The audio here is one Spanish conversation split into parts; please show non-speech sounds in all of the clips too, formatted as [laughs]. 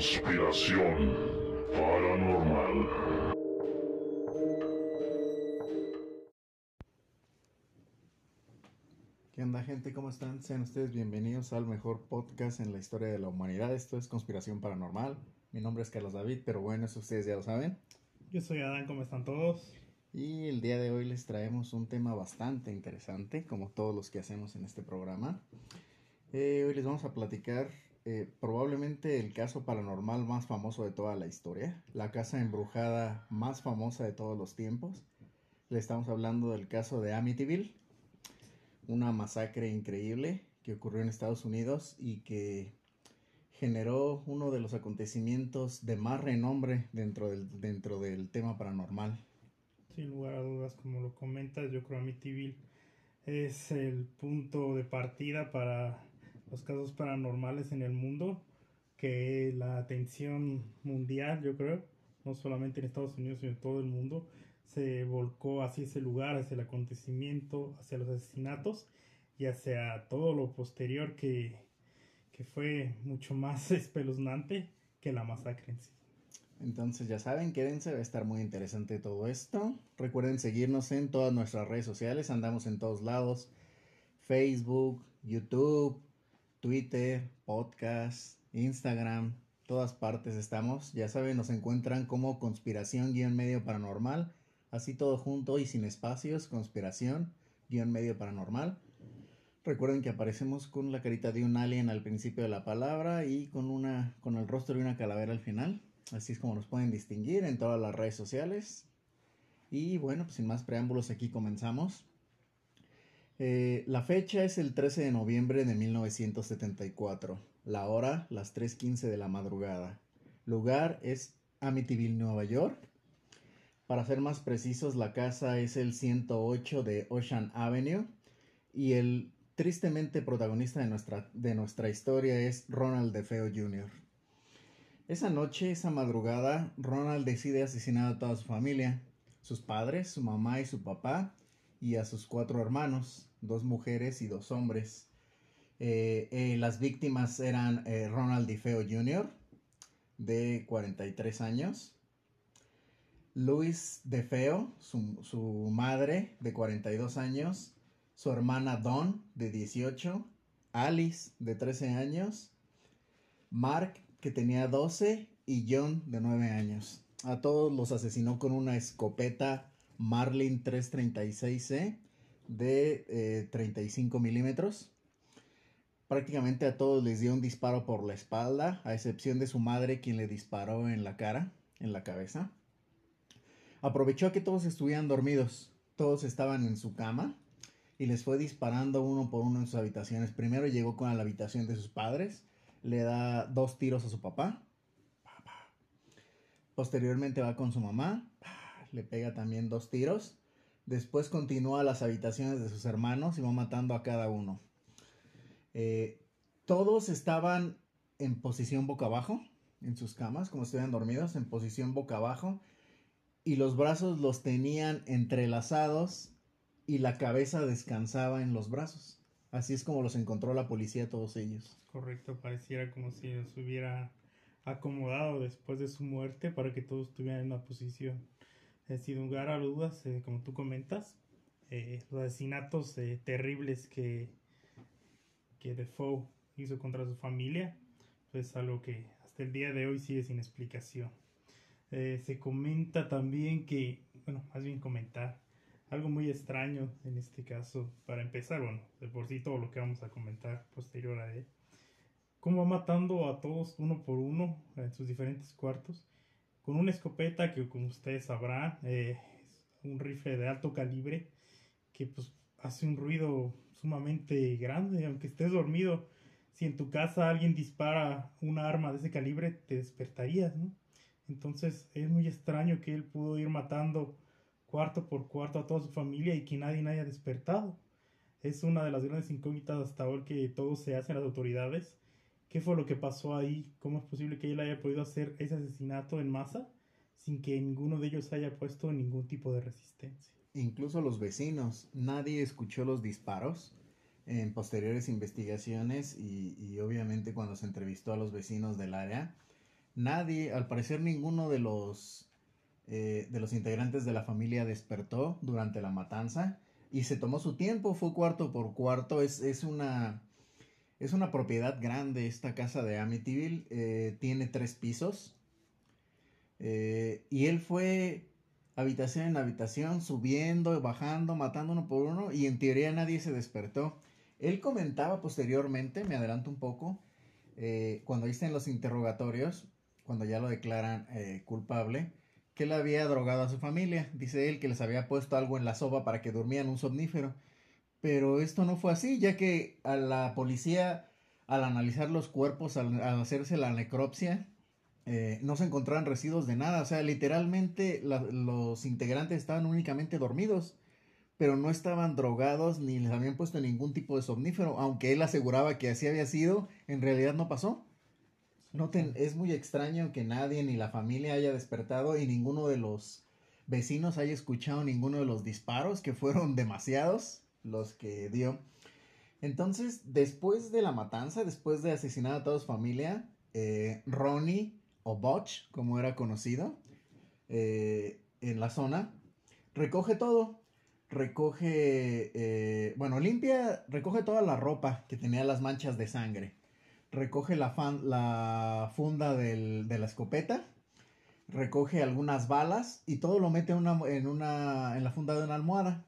Conspiración paranormal. ¿Qué onda gente? ¿Cómo están? Sean ustedes bienvenidos al mejor podcast en la historia de la humanidad. Esto es Conspiración Paranormal. Mi nombre es Carlos David, pero bueno, eso ustedes ya lo saben. Yo soy Adán, ¿cómo están todos? Y el día de hoy les traemos un tema bastante interesante, como todos los que hacemos en este programa. Eh, hoy les vamos a platicar eh, probablemente el caso paranormal más famoso de toda la historia, la casa embrujada más famosa de todos los tiempos. Le estamos hablando del caso de Amityville, una masacre increíble que ocurrió en Estados Unidos y que generó uno de los acontecimientos de más renombre dentro del, dentro del tema paranormal. Sin lugar a dudas, como lo comentas, yo creo Amityville es el punto de partida para los casos paranormales en el mundo, que la atención mundial, yo creo, no solamente en Estados Unidos, sino en todo el mundo, se volcó hacia ese lugar, hacia el acontecimiento, hacia los asesinatos y hacia todo lo posterior que, que fue mucho más [laughs] espeluznante que la masacre en sí. Entonces ya saben, quédense, va a estar muy interesante todo esto. Recuerden seguirnos en todas nuestras redes sociales, andamos en todos lados. Facebook, YouTube, Twitter, podcast, Instagram, todas partes estamos. Ya saben, nos encuentran como conspiración guion medio paranormal. Así todo junto y sin espacios, conspiración guion medio paranormal. Recuerden que aparecemos con la carita de un alien al principio de la palabra y con una con el rostro de una calavera al final. Así es como nos pueden distinguir en todas las redes sociales. Y bueno, pues sin más preámbulos aquí comenzamos. Eh, la fecha es el 13 de noviembre de 1974. La hora, las 3.15 de la madrugada. Lugar es Amityville, Nueva York. Para ser más precisos, la casa es el 108 de Ocean Avenue. Y el tristemente protagonista de nuestra, de nuestra historia es Ronald DeFeo Jr. Esa noche, esa madrugada, Ronald decide asesinar a toda su familia, sus padres, su mamá y su papá, y a sus cuatro hermanos, dos mujeres y dos hombres. Eh, eh, las víctimas eran eh, Ronald DeFeo Jr., de 43 años, Luis DeFeo, su, su madre, de 42 años, su hermana Dawn, de 18, Alice, de 13 años, Mark, que tenía 12, y John, de 9 años. A todos los asesinó con una escopeta Marlin 336C de eh, 35 milímetros. Prácticamente a todos les dio un disparo por la espalda, a excepción de su madre quien le disparó en la cara, en la cabeza. Aprovechó que todos estuvieran dormidos, todos estaban en su cama y les fue disparando uno por uno en sus habitaciones. Primero llegó con la habitación de sus padres, le da dos tiros a su papá. Posteriormente va con su mamá, le pega también dos tiros. Después continúa a las habitaciones de sus hermanos y va matando a cada uno. Eh, todos estaban en posición boca abajo, en sus camas, como si estuvieran dormidos, en posición boca abajo. Y los brazos los tenían entrelazados y la cabeza descansaba en los brazos. Así es como los encontró la policía todos ellos. Correcto, pareciera como si los hubiera acomodado después de su muerte para que todos estuvieran en una posición. Eh, sin lugar a dudas, eh, como tú comentas, eh, los asesinatos eh, terribles que, que Defoe hizo contra su familia, pues algo que hasta el día de hoy sigue sin explicación. Eh, se comenta también que, bueno, más bien comentar, algo muy extraño en este caso, para empezar, bueno, de por sí todo lo que vamos a comentar posterior a él, cómo va matando a todos uno por uno en sus diferentes cuartos, con una escopeta que como ustedes sabrán, eh, es un rifle de alto calibre, que pues hace un ruido sumamente grande, aunque estés dormido, si en tu casa alguien dispara una arma de ese calibre, te despertarías, ¿no? Entonces es muy extraño que él pudo ir matando cuarto por cuarto a toda su familia y que nadie haya despertado. Es una de las grandes incógnitas hasta ahora que todo se hace en las autoridades. ¿Qué fue lo que pasó ahí? ¿Cómo es posible que él haya podido hacer ese asesinato en masa sin que ninguno de ellos haya puesto ningún tipo de resistencia? Incluso los vecinos, nadie escuchó los disparos en posteriores investigaciones y, obviamente cuando se entrevistó a los vecinos del área, nadie, al parecer ninguno de los eh, de los integrantes de la familia despertó durante la matanza y se tomó su tiempo, fue cuarto por cuarto, es, es una es una propiedad grande esta casa de Amityville, eh, tiene tres pisos eh, y él fue habitación en habitación, subiendo, bajando, matando uno por uno y en teoría nadie se despertó. Él comentaba posteriormente, me adelanto un poco, eh, cuando en los interrogatorios, cuando ya lo declaran eh, culpable, que él había drogado a su familia. Dice él que les había puesto algo en la sopa para que durmieran un somnífero. Pero esto no fue así, ya que a la policía, al analizar los cuerpos, al, al hacerse la necropsia, eh, no se encontraban residuos de nada. O sea, literalmente la, los integrantes estaban únicamente dormidos, pero no estaban drogados ni les habían puesto ningún tipo de somnífero, aunque él aseguraba que así había sido, en realidad no pasó. Noten, es muy extraño que nadie ni la familia haya despertado y ninguno de los vecinos haya escuchado ninguno de los disparos, que fueron demasiados los que dio. Entonces, después de la matanza, después de asesinar a toda su familia, eh, Ronnie o Botch, como era conocido, eh, en la zona, recoge todo. Recoge, eh, bueno, limpia, recoge toda la ropa que tenía las manchas de sangre. Recoge la, fan, la funda de la escopeta. Recoge algunas balas y todo lo mete una, en, una, en la funda de una almohada.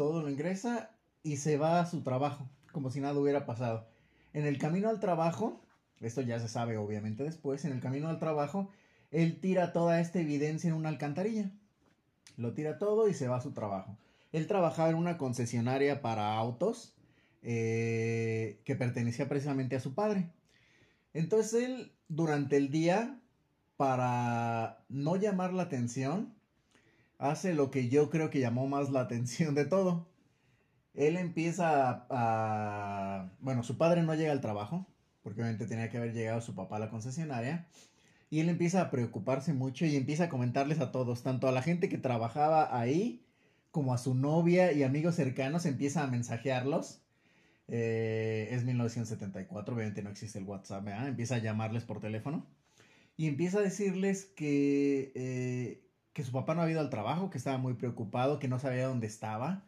Todo lo ingresa y se va a su trabajo, como si nada hubiera pasado. En el camino al trabajo, esto ya se sabe obviamente después, en el camino al trabajo, él tira toda esta evidencia en una alcantarilla. Lo tira todo y se va a su trabajo. Él trabajaba en una concesionaria para autos eh, que pertenecía precisamente a su padre. Entonces él, durante el día, para no llamar la atención, hace lo que yo creo que llamó más la atención de todo. Él empieza a. Bueno, su padre no llega al trabajo, porque obviamente tenía que haber llegado su papá a la concesionaria. Y él empieza a preocuparse mucho y empieza a comentarles a todos, tanto a la gente que trabajaba ahí, como a su novia y amigos cercanos, empieza a mensajearlos. Eh, es 1974, obviamente no existe el WhatsApp, empieza a llamarles por teléfono y empieza a decirles que, eh, que su papá no había ido al trabajo, que estaba muy preocupado, que no sabía dónde estaba,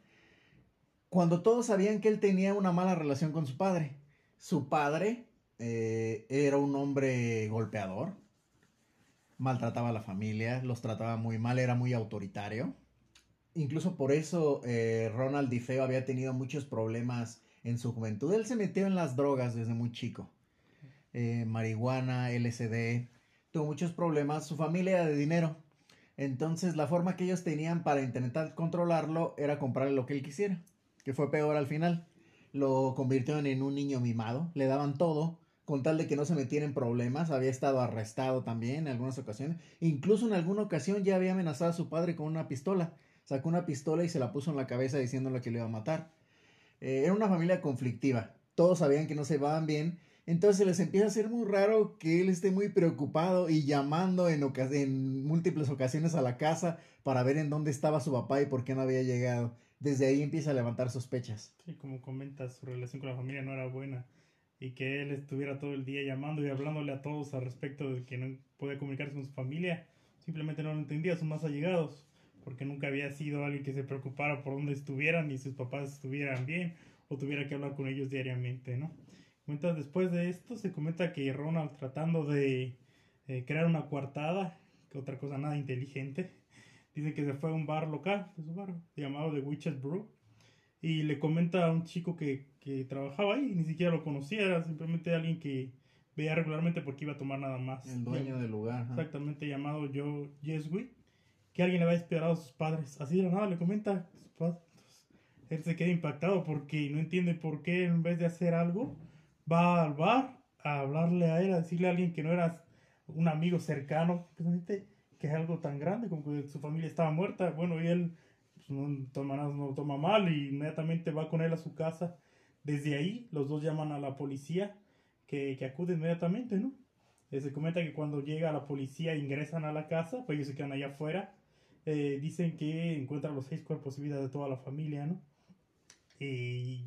cuando todos sabían que él tenía una mala relación con su padre. Su padre eh, era un hombre golpeador, maltrataba a la familia, los trataba muy mal, era muy autoritario. Incluso por eso eh, Ronald DiFeo había tenido muchos problemas en su juventud. Él se metió en las drogas desde muy chico. Eh, marihuana, LSD, tuvo muchos problemas. Su familia era de dinero. Entonces la forma que ellos tenían para intentar controlarlo era comprarle lo que él quisiera. Que fue peor al final. Lo convirtieron en un niño mimado. Le daban todo con tal de que no se metiera en problemas. Había estado arrestado también en algunas ocasiones. Incluso en alguna ocasión ya había amenazado a su padre con una pistola. Sacó una pistola y se la puso en la cabeza diciéndole que le iba a matar. Eh, era una familia conflictiva. Todos sabían que no se iban bien. Entonces les empieza a ser muy raro que él esté muy preocupado y llamando en, en múltiples ocasiones a la casa para ver en dónde estaba su papá y por qué no había llegado. Desde ahí empieza a levantar sospechas. Sí, como comentas, su relación con la familia no era buena y que él estuviera todo el día llamando y hablándole a todos al respecto de que no podía comunicarse con su familia, simplemente no lo entendía, son más allegados, porque nunca había sido alguien que se preocupara por dónde estuvieran y sus papás estuvieran bien o tuviera que hablar con ellos diariamente, ¿no? Entonces, después de esto, se comenta que Ronald tratando de eh, crear una coartada, que otra cosa nada inteligente, dice que se fue a un bar local de su barrio, llamado The Witches Brew, y le comenta a un chico que, que trabajaba ahí, ni siquiera lo conocía, era simplemente alguien que veía regularmente porque iba a tomar nada más. El dueño del lugar. Exactamente, llamado Joe Jeswick, que alguien le había esperado a sus padres. Así de la nada le comenta a sus padres. Él se queda impactado porque no entiende por qué en vez de hacer algo, va al bar a hablarle a él, a decirle a alguien que no era un amigo cercano, que es algo tan grande como que su familia estaba muerta. Bueno, y él pues, no toma toma mal y inmediatamente va con él a su casa. Desde ahí, los dos llaman a la policía que, que acude inmediatamente, ¿no? Eh, se comenta que cuando llega la policía ingresan a la casa, pues ellos se quedan allá afuera. Eh, dicen que encuentran los seis cuerpos y vida de toda la familia, ¿no? Y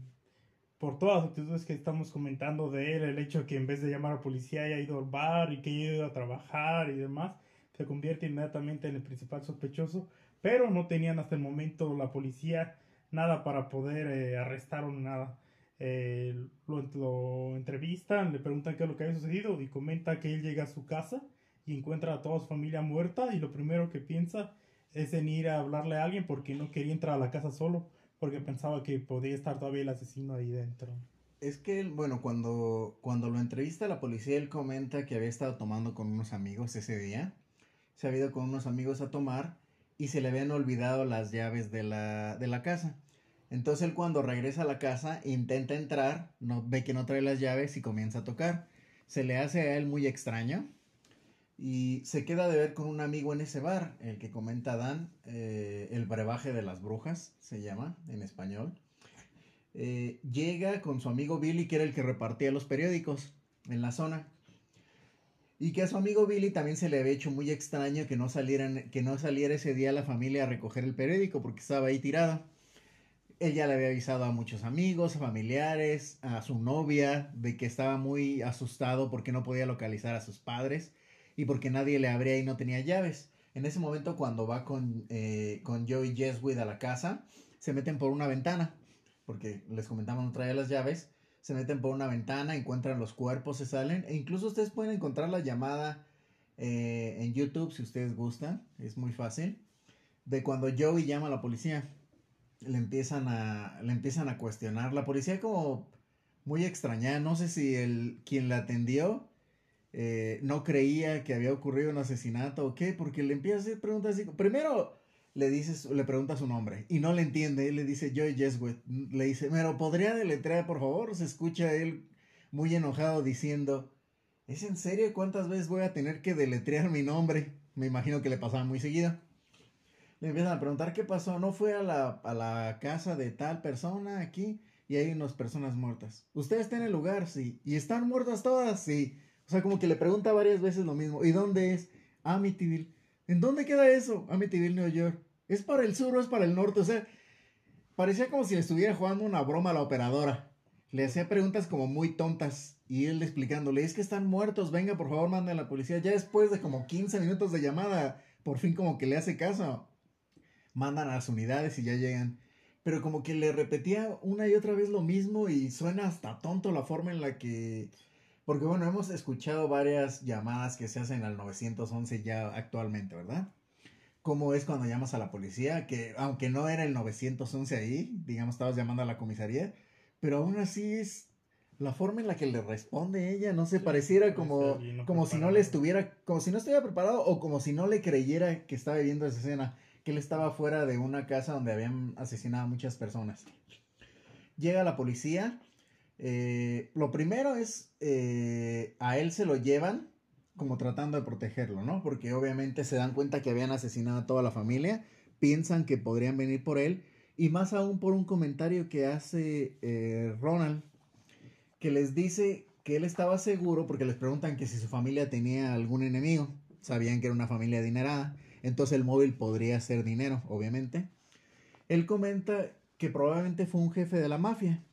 por todas las actitudes que estamos comentando de él, el hecho que en vez de llamar a la policía haya ido al bar y que haya ido a trabajar y demás, se convierte inmediatamente en el principal sospechoso, pero no tenían hasta el momento la policía nada para poder eh, arrestar o nada. Eh, lo, lo, entrevistan, le preguntan qué es lo que había sucedido y comenta que él llega a su casa y encuentra a toda su familia muerta y lo primero que piensa es en ir a hablarle a alguien porque no quería entrar a la casa solo porque pensaba que podía estar todavía el asesino ahí dentro. Es que, bueno, cuando, cuando lo entrevista la policía, él comenta que había estado tomando con unos amigos ese día. Se había ido con unos amigos a tomar y se le habían olvidado las llaves de la, de la casa. Entonces él cuando regresa a la casa intenta entrar, no, ve que no trae las llaves y comienza a tocar. Se le hace a él muy extraño y se queda de ver con un amigo en ese bar, el que comenta Dan, eh, el brebaje de las brujas, se llama en español. Eh, llega con su amigo Billy, que era el que repartía los periódicos en la zona. Y que a su amigo Billy también se le había hecho muy extraño que no, salieran, que no saliera ese día la familia a recoger el periódico porque estaba ahí tirado. Él ya le había avisado a muchos amigos, a familiares, a su novia, de que estaba muy asustado porque no podía localizar a sus padres y porque nadie le abría y no tenía llaves. En ese momento, cuando va con, eh, con Joe y a la casa, se meten por una ventana, porque les comentamos no traía las llaves. Se meten por una ventana, encuentran los cuerpos, se salen. E incluso ustedes pueden encontrar la llamada eh, en YouTube si ustedes gustan. Es muy fácil. De cuando Joey llama a la policía. Le empiezan a, le empiezan a cuestionar. La policía como muy extrañada. No sé si el quien la atendió eh, no creía que había ocurrido un asesinato o qué, porque le empieza a hacer preguntas así. Primero le dices, le pregunta su nombre y no le entiende. Él le dice Joy Jeswood. Le dice, pero podría deletrear, por favor. Se escucha él muy enojado diciendo, ¿es en serio cuántas veces voy a tener que deletrear mi nombre? Me imagino que le pasaba muy seguido. Le empiezan a preguntar qué pasó. No fue a la, a la casa de tal persona aquí y hay unas personas muertas. ¿Usted está en el lugar? Sí. ¿Y están muertas todas? Sí. O sea, como que le pregunta varias veces lo mismo. ¿Y dónde es? Amityville. ¿En dónde queda eso? Amityville, New York. ¿Es para el sur o es para el norte? O sea, parecía como si le estuviera jugando una broma a la operadora. Le hacía preguntas como muy tontas. Y él explicándole, es que están muertos, venga, por favor, manda a la policía. Ya después de como 15 minutos de llamada, por fin como que le hace caso. Mandan a las unidades y ya llegan. Pero como que le repetía una y otra vez lo mismo y suena hasta tonto la forma en la que porque bueno, hemos escuchado varias llamadas que se hacen al 911 ya actualmente, ¿verdad? Cómo es cuando llamas a la policía, que aunque no era el 911 ahí, digamos, estabas llamando a la comisaría, pero aún así es la forma en la que le responde ella, no se pareciera como, como si no le estuviera, como si no estuviera preparado o como si no le creyera que estaba viendo esa escena, que él estaba fuera de una casa donde habían asesinado a muchas personas. Llega la policía eh, lo primero es, eh, a él se lo llevan como tratando de protegerlo, ¿no? Porque obviamente se dan cuenta que habían asesinado a toda la familia, piensan que podrían venir por él, y más aún por un comentario que hace eh, Ronald, que les dice que él estaba seguro, porque les preguntan que si su familia tenía algún enemigo, sabían que era una familia adinerada, entonces el móvil podría ser dinero, obviamente. Él comenta que probablemente fue un jefe de la mafia,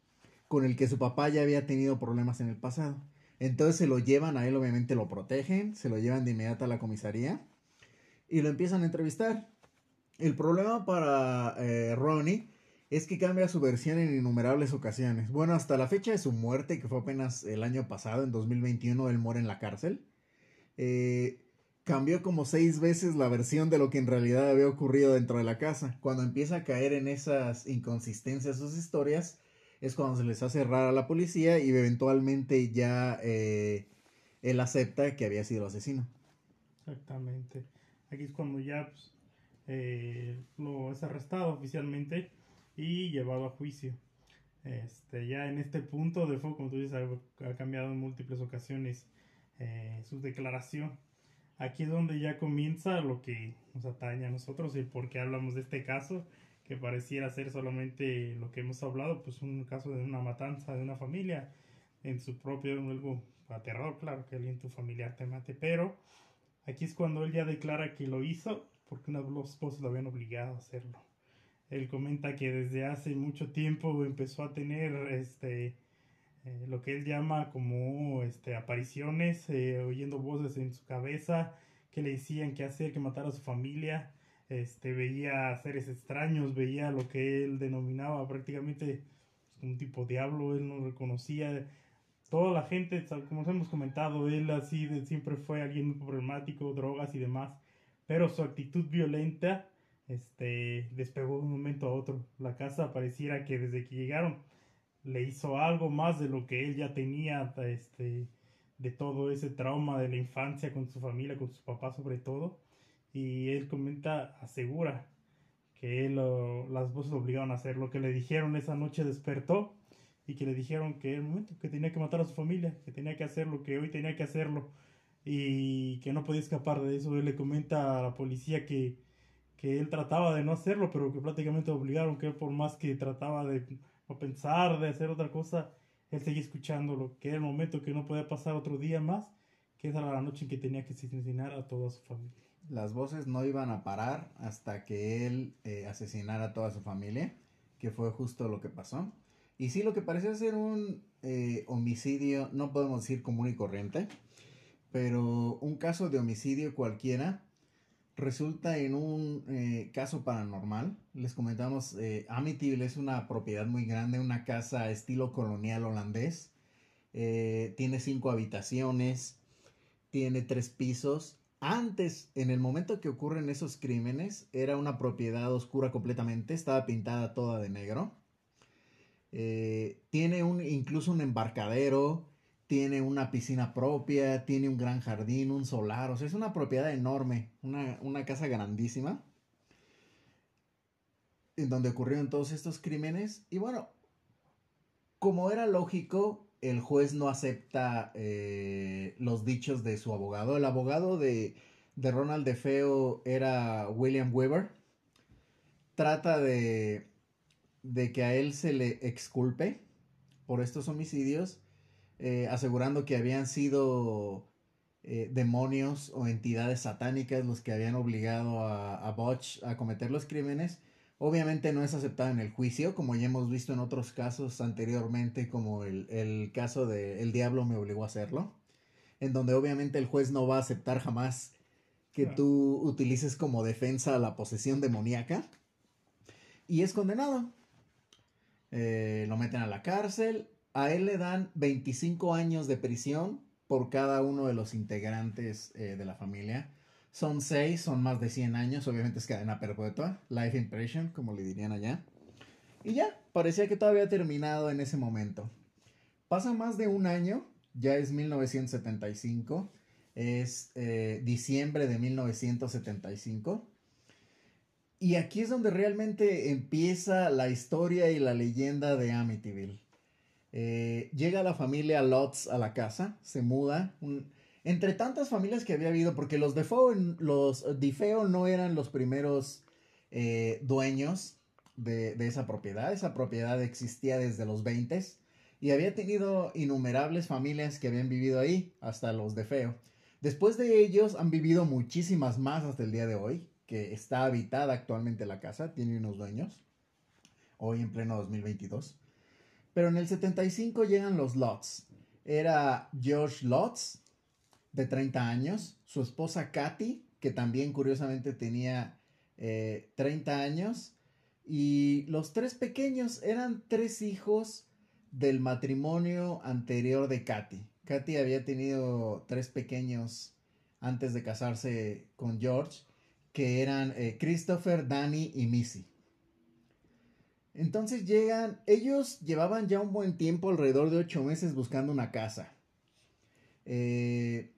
con el que su papá ya había tenido problemas en el pasado. Entonces se lo llevan a él, obviamente lo protegen, se lo llevan de inmediato a la comisaría y lo empiezan a entrevistar. El problema para eh, Ronnie es que cambia su versión en innumerables ocasiones. Bueno, hasta la fecha de su muerte, que fue apenas el año pasado, en 2021, él muere en la cárcel. Eh, cambió como seis veces la versión de lo que en realidad había ocurrido dentro de la casa. Cuando empieza a caer en esas inconsistencias sus historias, es cuando se les hace rara a la policía y eventualmente ya eh, él acepta que había sido asesino. Exactamente. Aquí es cuando ya pues, eh, lo es arrestado oficialmente y llevado a juicio. Este, ya en este punto, de fuego, como tú dices, ha, cambiado en múltiples ocasiones eh, su declaración. Aquí es donde ya comienza lo que nos atañe a nosotros y por qué hablamos de este caso pareciera ser solamente lo que hemos hablado, pues un caso de una matanza de una familia en su propio, algo aterrador, claro, que alguien tu familiar te mate, pero aquí es cuando él ya declara que lo hizo porque los esposos lo habían obligado a hacerlo. Él comenta que desde hace mucho tiempo empezó a tener este eh, lo que él llama como este, apariciones, eh, oyendo voces en su cabeza que le decían que hacer, que matar a su familia. Este, veía seres extraños, veía lo que él denominaba prácticamente un tipo diablo, él no reconocía. Toda la gente, como hemos comentado, él así siempre fue alguien muy problemático, drogas y demás, pero su actitud violenta este, despegó de un momento a otro. La casa pareciera que desde que llegaron le hizo algo más de lo que él ya tenía, este, de todo ese trauma de la infancia con su familia, con su papá sobre todo. Y él comenta, asegura que las voces obligaron a hacer lo que le dijeron esa noche despertó y que le dijeron que el momento que tenía que matar a su familia, que tenía que hacer lo que hoy tenía que hacerlo y que no podía escapar de eso. Él le comenta a la policía que, que él trataba de no hacerlo, pero que prácticamente obligaron, que él por más que trataba de pensar, de hacer otra cosa, él seguía escuchando lo que era el momento que no podía pasar otro día más, que era la noche en que tenía que asesinar a toda su familia. Las voces no iban a parar hasta que él eh, asesinara a toda su familia, que fue justo lo que pasó. Y sí, lo que parecía ser un eh, homicidio, no podemos decir común y corriente, pero un caso de homicidio cualquiera resulta en un eh, caso paranormal. Les comentamos, Amityville es una propiedad muy grande, una casa estilo colonial holandés. Tiene cinco habitaciones, tiene tres pisos. Antes, en el momento que ocurren esos crímenes, era una propiedad oscura completamente, estaba pintada toda de negro. tiene un, incluso un embarcadero, tiene una piscina propia, tiene un gran jardín, un solar, o sea, es una propiedad enorme, una, casa grandísima, en donde ocurrieron todos estos crímenes. Y bueno, como era lógico, el juez no acepta eh, los dichos de su abogado. El abogado de, de Ronald DeFeo era William Weber. Trata de, de que a él se le exculpe por estos homicidios eh, asegurando que habían sido eh, demonios o entidades satánicas los que habían obligado a, a a cometer los crímenes. Obviamente no es aceptado en el juicio, como ya hemos visto en otros casos anteriormente, como el, caso de El Diablo me obligó a hacerlo, en donde obviamente el juez no va a aceptar jamás que tú utilices como defensa la posesión demoníaca. Y es condenado. Eh, lo meten a la cárcel a él le dan 25 años de prisión por cada uno de los integrantes eh, de la familia. Son seis, son más de 100 años, obviamente es cadena perpetua, life impression, como le dirían allá. Y ya, parecía que todo había terminado en ese momento. Pasa más de un año, ya es 1975, es eh, diciembre de 1975. Y aquí es donde realmente empieza la historia y la leyenda de Amityville. Eh, llega la familia Lotz a la casa, se muda. Entre tantas familias que había habido, porque los Defeo, los no eran los primeros eh, dueños de, esa propiedad. Esa propiedad existía desde los 20 y había tenido innumerables familias que habían vivido ahí, hasta los Defeo. Después de ellos han vivido muchísimas más hasta el día de hoy, que está habitada actualmente la casa, tiene unos dueños, hoy en pleno 2022. Pero en el 75 llegan los Lots. Era George Lotz, de 30 años, su esposa Katy, que también curiosamente tenía 30 eh, años, y los tres pequeños eran tres hijos del matrimonio anterior de Katy. Katy había tenido tres pequeños antes de casarse con George, que eran eh, Christopher, Danny y Missy. Entonces llegan, ellos llevaban ya un buen tiempo, alrededor de ocho meses, buscando una casa. Eh,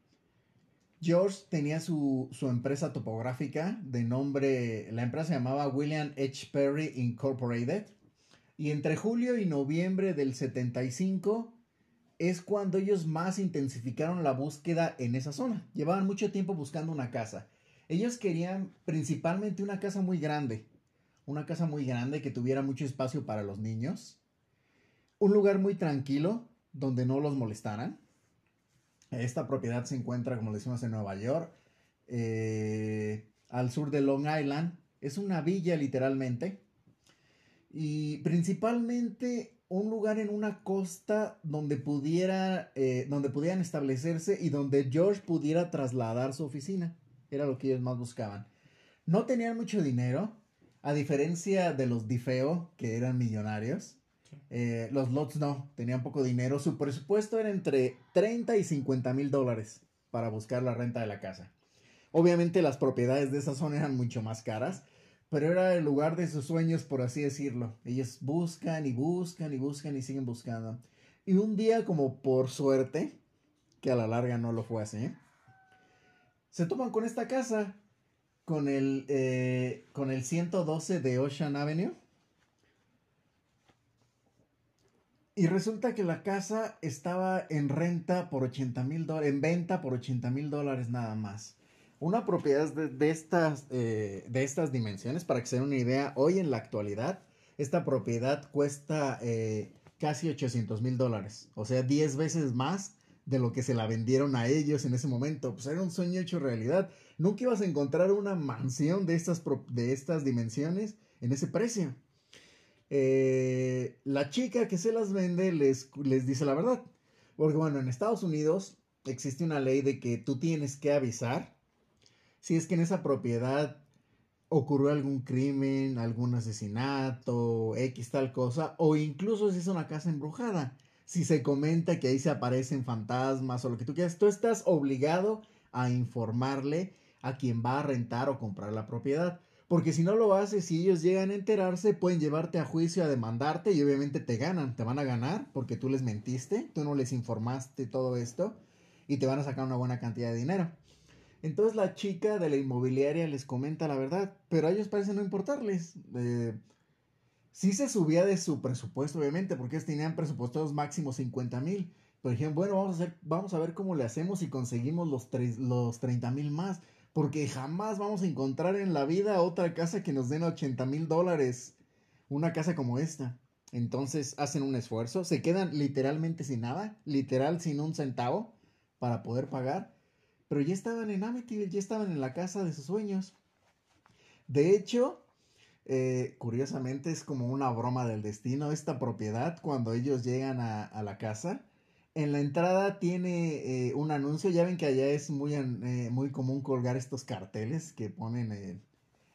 George tenía su, empresa topográfica de nombre, la empresa se llamaba William H. Perry Incorporated. Y entre julio y noviembre del 75 es cuando ellos más intensificaron la búsqueda en esa zona. Llevaban mucho tiempo buscando una casa. Ellos querían principalmente una casa muy grande una casa muy grande que tuviera mucho espacio para los niños, un lugar muy tranquilo donde no los molestaran. Esta propiedad se encuentra, como decimos, en Nueva York, eh, al sur de Long Island. Es una villa literalmente. Y principalmente un lugar en una costa donde pudiera, eh, donde pudieran establecerse y donde George pudiera trasladar su oficina. Era lo que ellos más buscaban. No tenían mucho dinero, a diferencia de los Difeo, que eran millonarios. Eh, los Lots no, tenían poco dinero. Su presupuesto era entre 30 y 50 mil dólares para buscar la renta de la casa. Obviamente las propiedades de esa zona eran mucho más caras, pero era el lugar de sus sueños, por así decirlo. Ellos buscan y buscan y buscan y siguen buscando. Y un día, como por suerte, que a la larga no lo fue así, se toman con esta casa, con el, eh, con el 112 de Ocean Avenue. Y resulta que la casa estaba en renta por 80 mil dólares, en venta por 80 mil dólares nada más. Una propiedad de, estas, eh, de estas dimensiones, para que se den una idea, hoy en la actualidad, esta propiedad cuesta eh, casi 800 mil dólares. O sea, 10 veces más de lo que se la vendieron a ellos en ese momento. Pues era un sueño hecho realidad. Nunca ibas a encontrar una mansión de estas, de estas dimensiones en ese precio. Eh, la chica que se las vende les, les dice la verdad. Porque bueno, en Estados Unidos existe una ley de que tú tienes que avisar si es que en esa propiedad ocurrió algún crimen, algún asesinato, X tal cosa, o incluso si es una casa embrujada. Si se comenta que ahí se aparecen fantasmas o lo que tú quieras, tú estás obligado a informarle a quien va a rentar o comprar la propiedad. Porque si no lo haces, si ellos llegan a enterarse, pueden llevarte a juicio a demandarte y obviamente te ganan, te van a ganar porque tú les mentiste, tú no les informaste todo esto y te van a sacar una buena cantidad de dinero. Entonces la chica de la inmobiliaria les comenta la verdad, pero a ellos parece no importarles. Eh, sí se subía de su presupuesto, obviamente, porque ellos tenían presupuestos máximos 50 mil. Pero dijeron, bueno, vamos a, vamos a ver cómo le hacemos y conseguimos los, los 30 mil más. Porque jamás vamos a encontrar en la vida otra casa que nos den 80 mil dólares. Una casa como esta. Entonces hacen un esfuerzo, se quedan literalmente sin nada, literal sin un centavo para poder pagar. Pero ya estaban en Amityville, ya estaban en la casa de sus sueños. De hecho, eh, curiosamente es como una broma del destino. Esta propiedad, cuando ellos llegan a, a la casa, en la entrada tiene eh, un anuncio. Ya ven que allá es muy, eh, muy común colgar estos carteles que ponen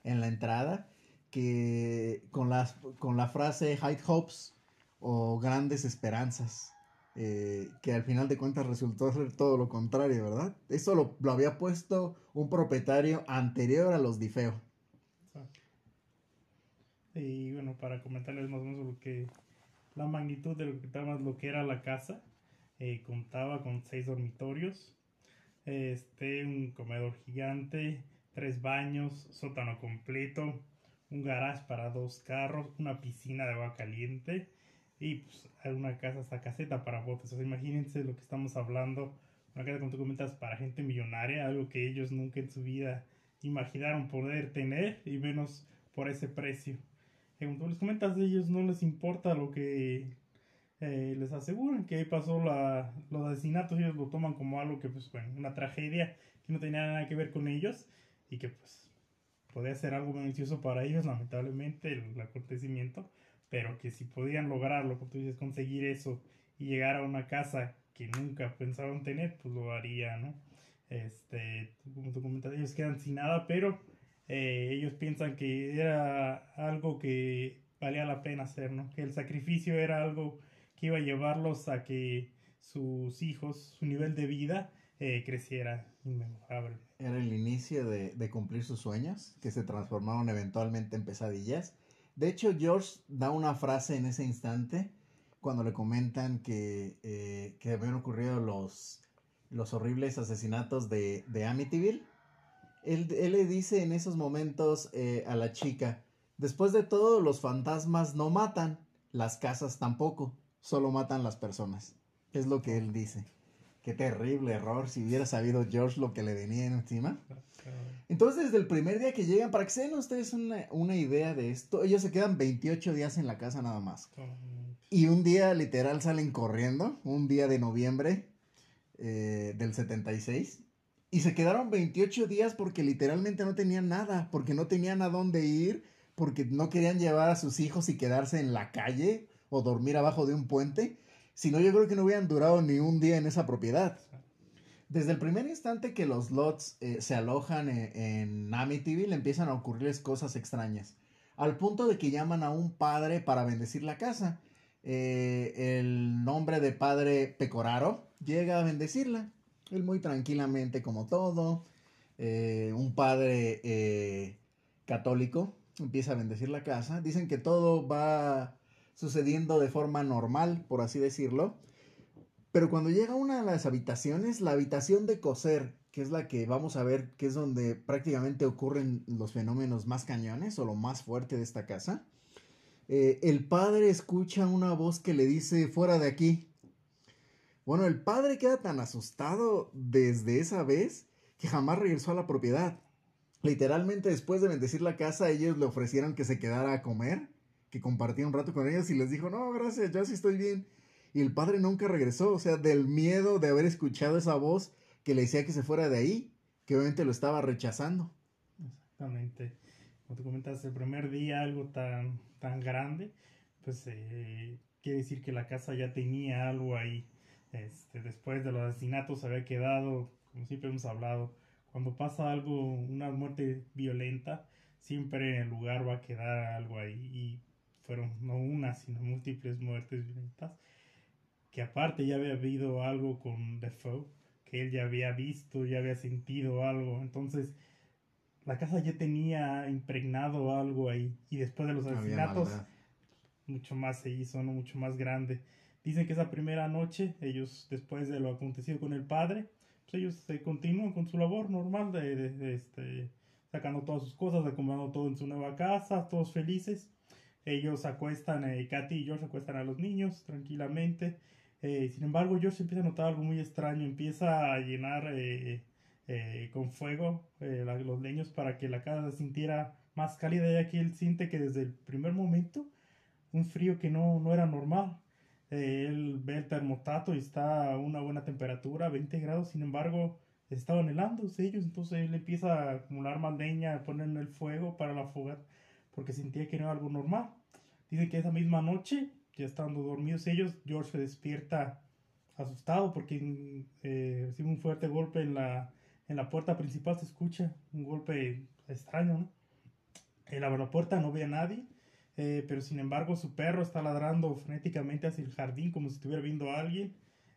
en la entrada, que con, las, con la frase High Hopes o Grandes Esperanzas. eh, que al final de cuentas resultó ser todo lo contrario, ¿verdad? Eso lo, lo había puesto un propietario anterior a los Difeo. Y bueno, para comentarles más o menos lo que la magnitud de lo que, estaba- lo que era la casa, eh, contaba con seis dormitorios, este, un comedor gigante, tres baños, sótano completo, un garage para dos carros, una piscina de agua caliente y pues una casa hasta caseta para botes. O sea, imagínense lo que estamos hablando, una casa como tú comentas para gente millonaria, algo que ellos nunca en su vida imaginaron poder tener y menos por ese precio. Eh, Como tú les comentas, a ellos no les importa lo que eh, les aseguran que ahí pasó la, los asesinatos, ellos lo toman como algo que, pues, bueno, una tragedia que no tenía nada que ver con ellos y que, pues, podía ser algo beneficioso para ellos, lamentablemente, el, acontecimiento, pero que si podían lograrlo, como tú dices, conseguir eso y llegar a una casa que nunca pensaron tener, pues lo haría, ¿no? Este, como tú comentas, ellos quedan sin nada, pero eh, ellos piensan que era algo que valía la pena hacer, ¿no? Que el sacrificio era algo que iba a llevarlos a que sus hijos, su nivel de vida eh, creciera. Era el inicio de, de cumplir sus sueños, que se transformaron eventualmente en pesadillas. De hecho, George da una frase en ese instante cuando le comentan que, eh, que habían ocurrido los, los horribles asesinatos de, de Amityville. Él, él le dice en esos momentos eh, a la chica, después de todo, los fantasmas no matan, las casas tampoco, solo matan las personas. Es lo que él dice. Qué terrible error si hubiera sabido George lo que le venía encima. Entonces, desde el primer día que llegan, para que se den ustedes una, una idea de esto, ellos se quedan 28 días en la casa nada más. Y un día literal salen corriendo, un día de noviembre eh, del 76. Y se quedaron 28 días porque literalmente no tenían nada, porque no tenían a dónde ir, porque no querían llevar a sus hijos y quedarse en la calle o dormir abajo de un puente. Si no, yo creo que no hubieran durado ni un día en esa propiedad. Desde el primer instante que los lots eh, se alojan en, en Amityville, empiezan a ocurrirles cosas extrañas. Al punto de que llaman a un padre para bendecir la casa. Eh, el nombre de padre Pecoraro llega a bendecirla. Él muy tranquilamente como todo. Eh, un padre eh, católico empieza a bendecir la casa. Dicen que todo va sucediendo de forma normal, por así decirlo. Pero cuando llega una de las habitaciones, la habitación de coser, que es la que vamos a ver, que es donde prácticamente ocurren los fenómenos más cañones o lo más fuerte de esta casa, eh, el padre escucha una voz que le dice fuera de aquí. Bueno, el padre queda tan asustado desde esa vez que jamás regresó a la propiedad. Literalmente después de bendecir la casa, ellos le ofrecieron que se quedara a comer, que compartiera un rato con ellos y les dijo, no, gracias, yo sí estoy bien. Y el padre nunca regresó, o sea, del miedo de haber escuchado esa voz que le decía que se fuera de ahí, que obviamente lo estaba rechazando. Exactamente. Como tú comentas, el primer día algo tan, tan grande, pues eh, quiere decir que la casa ya tenía algo ahí. Este, después de los asesinatos había quedado, como siempre hemos hablado, cuando pasa algo, una muerte violenta, siempre en el lugar va a quedar algo ahí. Fueron no una, sino múltiples muertes violentas. Que aparte ya había habido algo con Defoe, que él ya había visto, ya había sentido algo. Entonces, la casa ya tenía impregnado algo ahí. Y después de los asesinatos, mucho más se hizo, ¿no? Mucho más grande. Dicen que esa primera noche, ellos, después de lo acontecido con el padre, pues ellos se continúan con su labor normal de, de- de, este, sacando todas sus cosas, acomodando todo en su nueva casa, todos felices. Ellos acuestan, eh, Katy y George acuestan a los niños tranquilamente. Eh, sin embargo, George empieza a notar algo muy extraño, empieza a llenar eh, con fuego los leños para que la casa se sintiera más cálida, ya que él siente que desde el primer momento un frío que no, no era normal. Él ve el termostato y está a una buena temperatura, 20 grados, sin embargo, estaban helándose ellos, entonces él empieza a acumular más leña, a poner en el fuego para la fogata, porque sentía que no era algo normal. Dice que esa misma noche, ya estando dormidos ellos, George se despierta asustado porque eh, recibe un fuerte golpe en la, en la puerta principal, se escucha un golpe extraño, ¿no? Él abre la puerta, no ve a nadie, eh, pero sin embargo su perro está ladrando frenéticamente hacia el jardín como si estuviera viendo a alguien.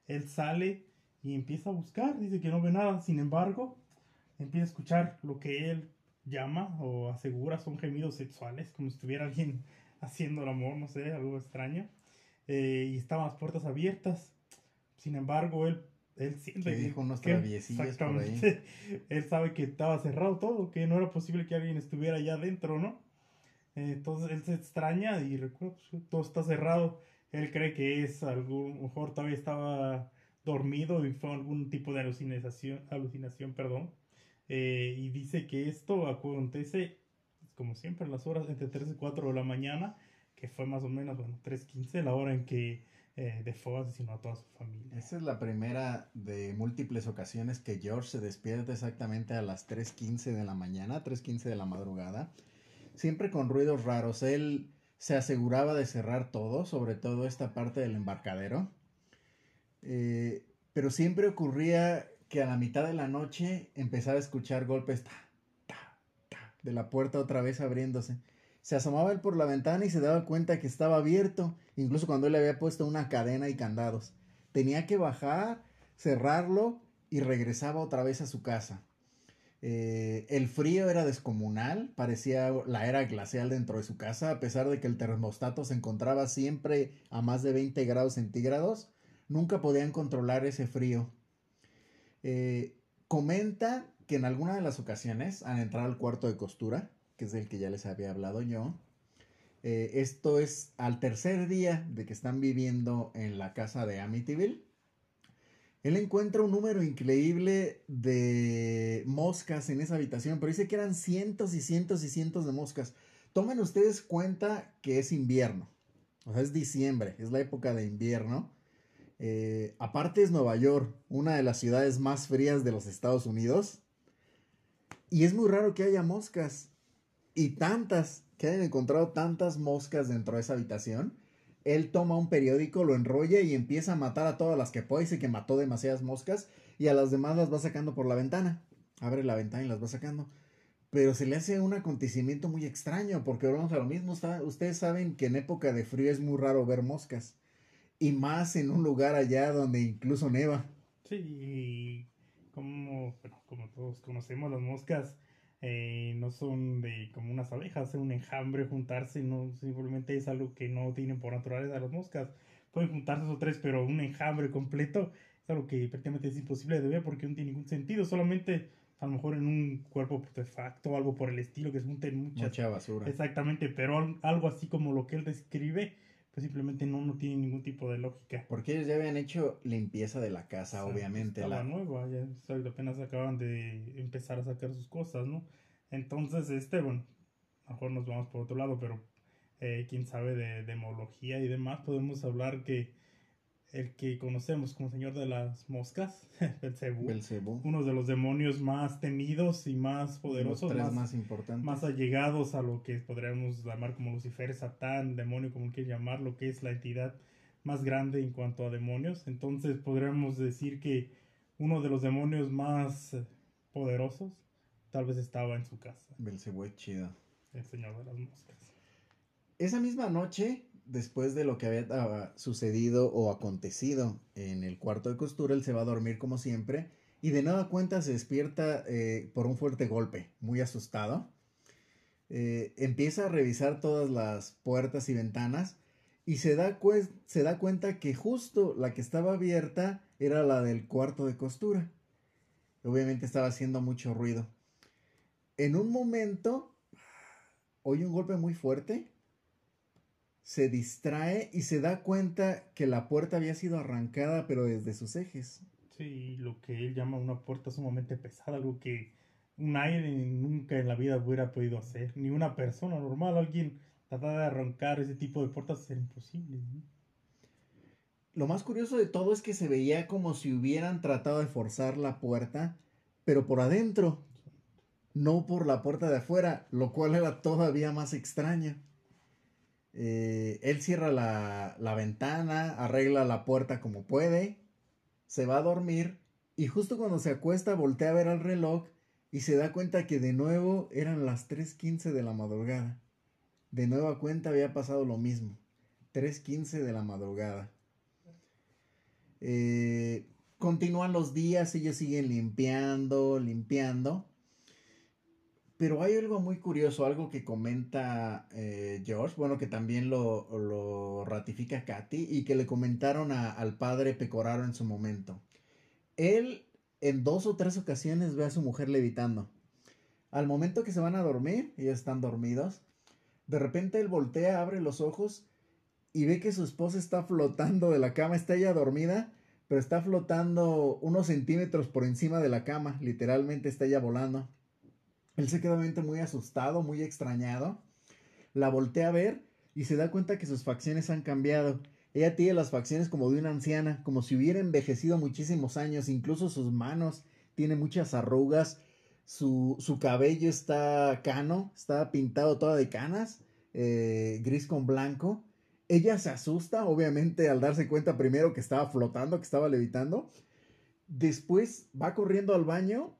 Él sale y empieza a buscar, dice que no ve nada, sin embargo, empieza a escuchar lo que él llama o asegura son gemidos sexuales, como si estuviera alguien haciendo el amor, no sé, algo extraño. Eh, y estaban las puertas abiertas. Sin embargo, él, él siente Que dijo unos que- traviesillas por ahí. exactamente, [laughs] él sabe que estaba cerrado todo, que no era posible que alguien estuviera allá adentro, ¿no? Eh, Entonces él se extraña y recuerda, pues, todo está cerrado. Él cree que es algún, a lo mejor todavía estaba dormido y fue algún tipo de alucinación, alucinación, perdón. Eh, y dice que esto acontece, como siempre, las horas entre 3 y 4 de la mañana, que fue más o menos, bueno, 3.15, la hora en que eh, Defoe asesinó a toda su familia. Esa es la primera de múltiples ocasiones que George se despierta exactamente a las 3.15 de la mañana, 3.15 de la madrugada, siempre con ruidos raros. Él se aseguraba de cerrar todo, sobre todo esta parte del embarcadero, Eh, pero siempre ocurría que a la mitad de la noche empezaba a escuchar golpes de la puerta otra vez abriéndose. Se asomaba él por la ventana y se daba cuenta que estaba abierto, incluso cuando él le había puesto una cadena y candados. Tenía que bajar, cerrarlo y regresaba otra vez a su casa. Eh, el frío era descomunal, parecía la era glacial dentro de su casa, a pesar de que el termostato se encontraba siempre a más de 20 grados centígrados, nunca podían controlar ese frío. Eh, comenta que en alguna de las ocasiones, al entrar al cuarto de costura, que es del que ya les había hablado yo, eh, esto es al tercer día de que están viviendo en la casa de Amityville. Él encuentra un número increíble de moscas en esa habitación, pero dice que eran cientos y cientos y cientos de moscas. Tomen ustedes cuenta que es invierno, o sea, es diciembre, es la época de invierno. Eh, aparte es Nueva York, una de las ciudades más frías de los Estados Unidos. Y es muy raro que haya moscas. Y tantas que hayan encontrado tantas moscas dentro de esa habitación. Él toma un periódico, lo enrolla y empieza a matar a todas las que puede. Dice que mató demasiadas moscas y a las demás las va sacando por la ventana. Abre la ventana y las va sacando. Pero se le hace un acontecimiento muy extraño porque vamos a lo mismo. ustedes saben que en época de frío es muy raro ver moscas. Y más en un lugar allá donde incluso neva. Sí, como, como todos conocemos, las moscas eh, no son de como unas abejas, un enjambre, juntarse, no simplemente es algo que no tienen por naturaleza las moscas. Pueden juntarse o tres, pero un enjambre completo es algo que prácticamente es imposible de ver porque no tiene ningún sentido, solamente a lo mejor en un cuerpo artefacto o algo por el estilo que se junten muchas. Mucha basura. Exactamente, pero algo así como lo que él describe pues simplemente no, no tiene ningún tipo de lógica. Porque ellos ya habían hecho limpieza de la casa, obviamente. la nueva, ya apenas acaban de empezar a sacar sus cosas, ¿no? Entonces, este, bueno, mejor nos vamos por otro lado, pero eh, quién sabe de demología y demás, podemos hablar que el que conocemos como Señor de las Moscas, [laughs] Belcebú, uno de los demonios más temidos y más poderosos, más, más, importantes. más allegados a lo que podríamos llamar como Lucifer, Satán, demonio, como quieras llamar, lo que es la entidad más grande en cuanto a demonios. Entonces podríamos decir que uno de los demonios más poderosos tal vez estaba en su casa. Belcebú es chido. El Señor de las Moscas. Esa misma noche después de lo que había ah, sucedido o acontecido en el cuarto de costura, él se va a dormir como siempre y de nueva cuenta se despierta eh, por un fuerte golpe, muy asustado. Eh, empieza a revisar todas las puertas y ventanas y se da, se da cuenta que justo la que estaba abierta era la del cuarto de costura. Obviamente estaba haciendo mucho ruido. En un momento oye un golpe muy fuerte se distrae y se da cuenta que la puerta había sido arrancada pero desde sus ejes. Sí, lo que él llama una puerta sumamente pesada, algo que un aire nunca en la vida hubiera podido hacer, ni una persona normal, alguien tratar de arrancar ese tipo de puertas es imposible. Lo más curioso de todo es que se veía como si hubieran tratado de forzar la puerta, pero por adentro, no por la puerta de afuera, lo cual era todavía más extraño. Eh, él cierra la, la ventana, arregla la puerta como puede, se va a dormir y justo cuando se acuesta voltea a ver al reloj y se da cuenta que de nuevo eran las 3.15 de la madrugada. De nueva cuenta había pasado lo mismo. 3.15 de la madrugada. Eh, continúan los días, ellos siguen limpiando, limpiando. Pero hay algo muy curioso, algo que comenta eh, George, bueno, que también lo, ratifica Katy y que le comentaron al padre Pecoraro en su momento. Él en dos o tres ocasiones ve a su mujer levitando. Al momento que se van a dormir, ellos están dormidos, de repente él voltea, abre los ojos y ve que su esposa está flotando de la cama, está ella dormida, pero está flotando unos centímetros por encima de la cama, literalmente está ella volando. Él se queda muy asustado, muy extrañado. La voltea a ver y se da cuenta que sus facciones han cambiado. Ella tiene las facciones como de una anciana, como si hubiera envejecido muchísimos años, incluso sus manos tiene muchas arrugas, su, su cabello está cano, está pintado toda de canas, eh, gris con blanco. Ella se asusta, obviamente, al darse cuenta primero que estaba flotando, que estaba levitando. Después va corriendo al baño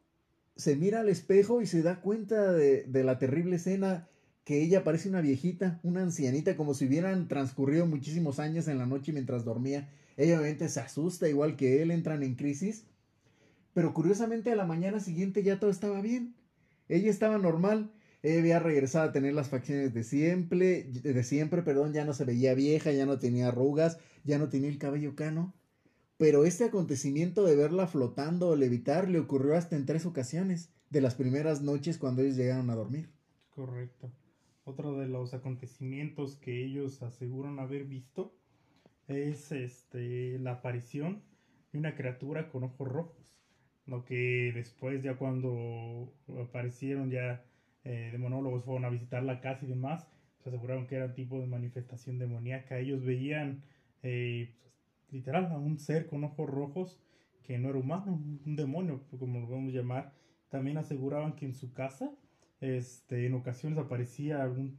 se mira al espejo y se da cuenta de, la terrible escena que ella parece una viejita, una ancianita, como si hubieran transcurrido muchísimos años en la noche mientras dormía. Ella obviamente se asusta igual que él, entran en crisis. Pero curiosamente a la mañana siguiente ya todo estaba bien. Ella estaba normal. Ella había regresado a tener las facciones de siempre, de siempre, perdón, ya no se veía vieja, ya no tenía arrugas, ya no tenía el cabello cano. Pero este acontecimiento de verla flotando o levitar le ocurrió hasta en tres ocasiones, de las primeras noches cuando ellos llegaron a dormir. Correcto. Otro de los acontecimientos que ellos aseguran haber visto es este la aparición de una criatura con ojos rojos. Lo que después, ya cuando aparecieron ya eh, demonólogos, fueron a visitar la casa y demás, se aseguraron que era tipo de manifestación demoníaca. Ellos veían eh, literal, a un ser con ojos rojos que no era humano, un demonio, como lo podemos llamar. También aseguraban que en su casa, este, en ocasiones aparecía algún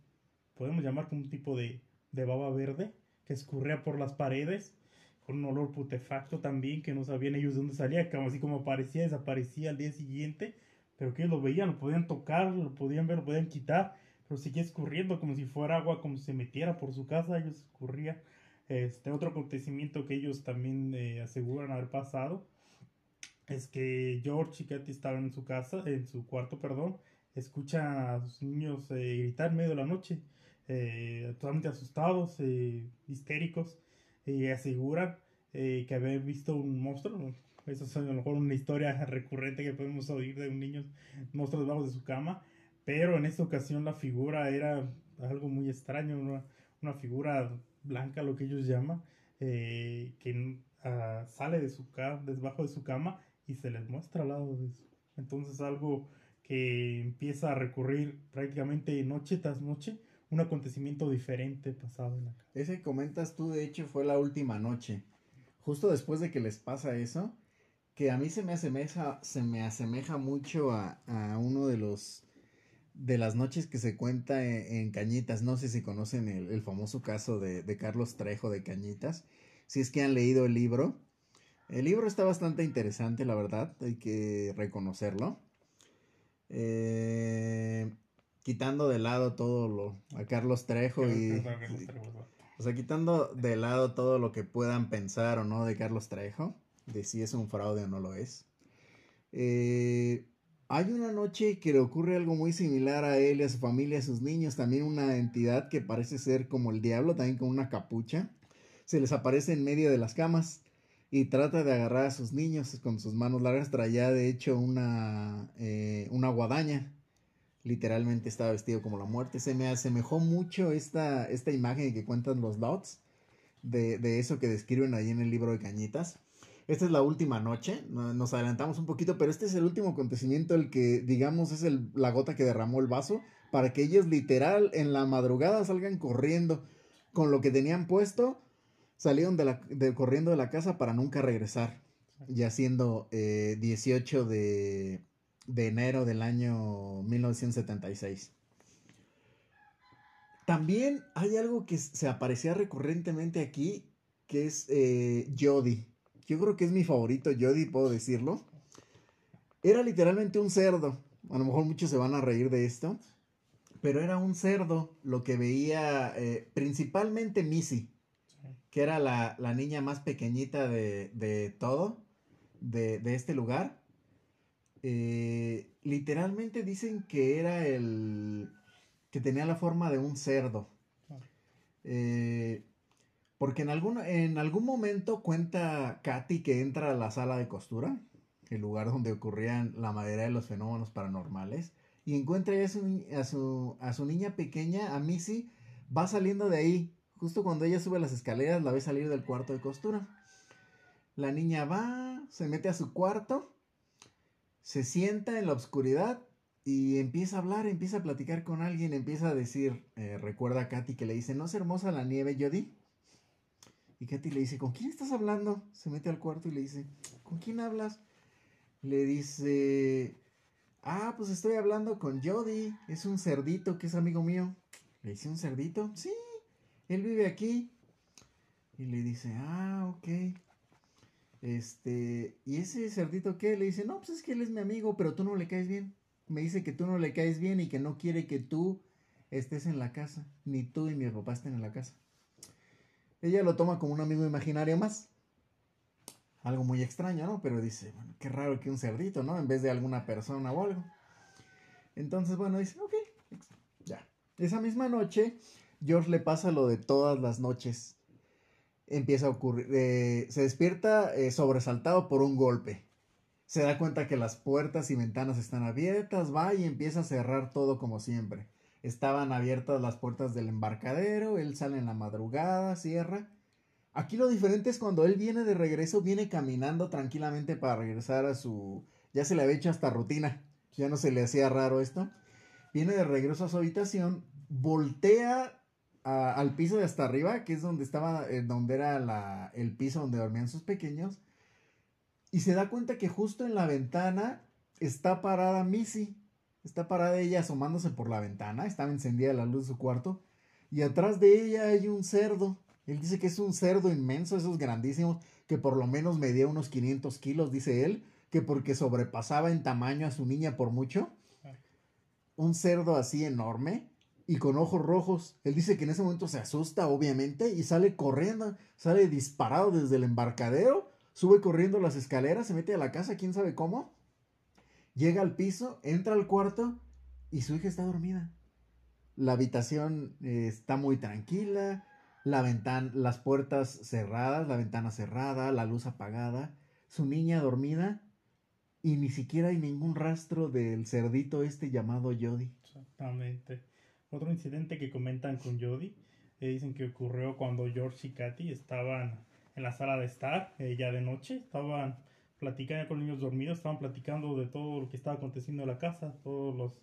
podemos llamar un tipo de, de baba verde que escurría por las paredes con un olor putefacto también que no sabían ellos de dónde salía, como así como aparecía, desaparecía al día siguiente, pero que ellos lo veían, lo podían tocar, lo podían ver, lo podían quitar, pero seguía escurriendo como si fuera agua, como si se metiera por su casa, ellos escurría. Este otro acontecimiento que ellos también eh, aseguran haber pasado es que George y Katy estaban en su casa, en su cuarto, perdón, escuchan a sus niños eh, gritar en medio de la noche, eh, totalmente asustados, eh, histéricos, y aseguran eh, que habían visto un monstruo. Eso es a lo mejor una historia [laughs] recurrente que podemos oír de un niño, monstruo debajo de su cama, pero en esta ocasión la figura era algo muy extraño, una, una figura blanca, lo que ellos llaman, eh, que uh, sale de su debajo de su cama y se les muestra al lado de eso. Entonces algo que empieza a recurrir prácticamente noche tras noche, un acontecimiento diferente pasado en la casa. Ese que comentas tú, de hecho, fue la última noche. Justo después de que les pasa eso, que a mí se me asemeja, se me asemeja mucho a, a uno de los de las noches que se cuenta en, en Cañitas. No sé si conocen el, el famoso caso de, de, Carlos Trejo de Cañitas. Si es que han leído el libro. El libro está bastante interesante, la verdad. Hay que reconocerlo. Eh, quitando de lado todo lo a Carlos Trejo y, o sea, quitando de lado todo lo que puedan pensar o no de Carlos Trejo, de si es un fraude o no lo es. Eh, hay una noche que le ocurre algo muy similar a él a su familia, a sus niños, también una entidad que parece ser como el diablo, también con una capucha, se les aparece en medio de las camas y trata de agarrar a sus niños con sus manos largas, traía de hecho una, eh, una guadaña, literalmente estaba vestido como la muerte, se me asemejó mucho esta, esta imagen que cuentan los dots de, de eso que describen ahí en el libro de Cañitas. Esta es la última noche, nos adelantamos un poquito, pero este es el último acontecimiento, el que digamos es el, la gota que derramó el vaso, para que ellos literal en la madrugada salgan corriendo con lo que tenían puesto, salieron de la, de, corriendo de la casa para nunca regresar, ya siendo eh, 18 de, de enero del año 1976. También hay algo que se aparecía recurrentemente aquí, que es eh, Jody yo creo que es mi favorito, Jody, puedo decirlo. Era literalmente un cerdo. A lo mejor muchos se van a reír de esto. Pero era un cerdo lo que veía eh, principalmente Missy, que era la, la niña más pequeñita de, de todo, de, de, este lugar. Eh, literalmente dicen que era el que tenía la forma de un cerdo. Eh, porque en algún, en algún momento cuenta Katy que entra a la sala de costura, el lugar donde ocurrían la mayoría de los fenómenos paranormales, y encuentra a su, a su, a su niña pequeña, a Missy, va saliendo de ahí. Justo cuando ella sube las escaleras, la ve salir del cuarto de costura. La niña va, se mete a su cuarto, se sienta en la oscuridad y empieza a hablar, empieza a platicar con alguien, empieza a decir, eh, recuerda a Katy que le dice, ¿no es hermosa la nieve, Jody? Y Katy le dice, ¿con quién estás hablando? Se mete al cuarto y le dice, ¿con quién hablas? Le dice, ah, pues estoy hablando con Jody, es un cerdito que es amigo mío. Le dice, ¿un cerdito? Sí, él vive aquí. Y le dice, ah, ok. Este, ¿y ese cerdito qué? Le dice, no, pues es que él es mi amigo, pero tú no le caes bien. Me dice que tú no le caes bien y que no quiere que tú estés en la casa, ni tú y mi papá estén en la casa. Ella lo toma como un amigo imaginario más. Algo muy extraño, ¿no? Pero dice, bueno, qué raro que un cerdito, ¿no? En vez de alguna persona o algo. Entonces, bueno, dice, ok, ya. Esa misma noche, George le pasa lo de todas las noches. Empieza a ocurrir, eh, se despierta eh, sobresaltado por un golpe. Se da cuenta que las puertas y ventanas están abiertas, va y empieza a cerrar todo como siempre. Estaban abiertas las puertas del embarcadero, él sale en la madrugada, cierra. Aquí lo diferente es cuando él viene de regreso, viene caminando tranquilamente para regresar a su... Ya se le había hecho hasta rutina, ya no se le hacía raro esto. Viene de regreso a su habitación, voltea al piso de hasta arriba, que es donde estaba, eh, donde era el piso donde dormían sus pequeños, y se da cuenta que justo en la ventana está parada Missy. Está parada ella asomándose por la ventana, estaba encendida la luz de su cuarto. y atrás de ella hay un cerdo. Él dice que es un cerdo inmenso, esos grandísimos, que por lo menos medía unos 500 kilos, dice él, que porque sobrepasaba en tamaño a su niña por mucho. Un cerdo así enorme y con ojos rojos. Él dice que en ese momento se asusta, obviamente, y sale corriendo, sale disparado desde el embarcadero, sube corriendo las escaleras, se mete a la casa, quién sabe cómo. Llega al piso, entra al cuarto y su hija está dormida. La habitación eh, está muy tranquila, la ventana, las puertas cerradas, la ventana cerrada, la luz apagada, su niña dormida y ni siquiera hay ningún rastro del cerdito este llamado Jody. Exactamente. Otro incidente que comentan con Jody, eh, dicen que ocurrió cuando George y Katy estaban en la sala de estar, eh, ya de noche, estaban platicando con niños dormidos, estaban platicando de todo lo que estaba aconteciendo en la casa, todas las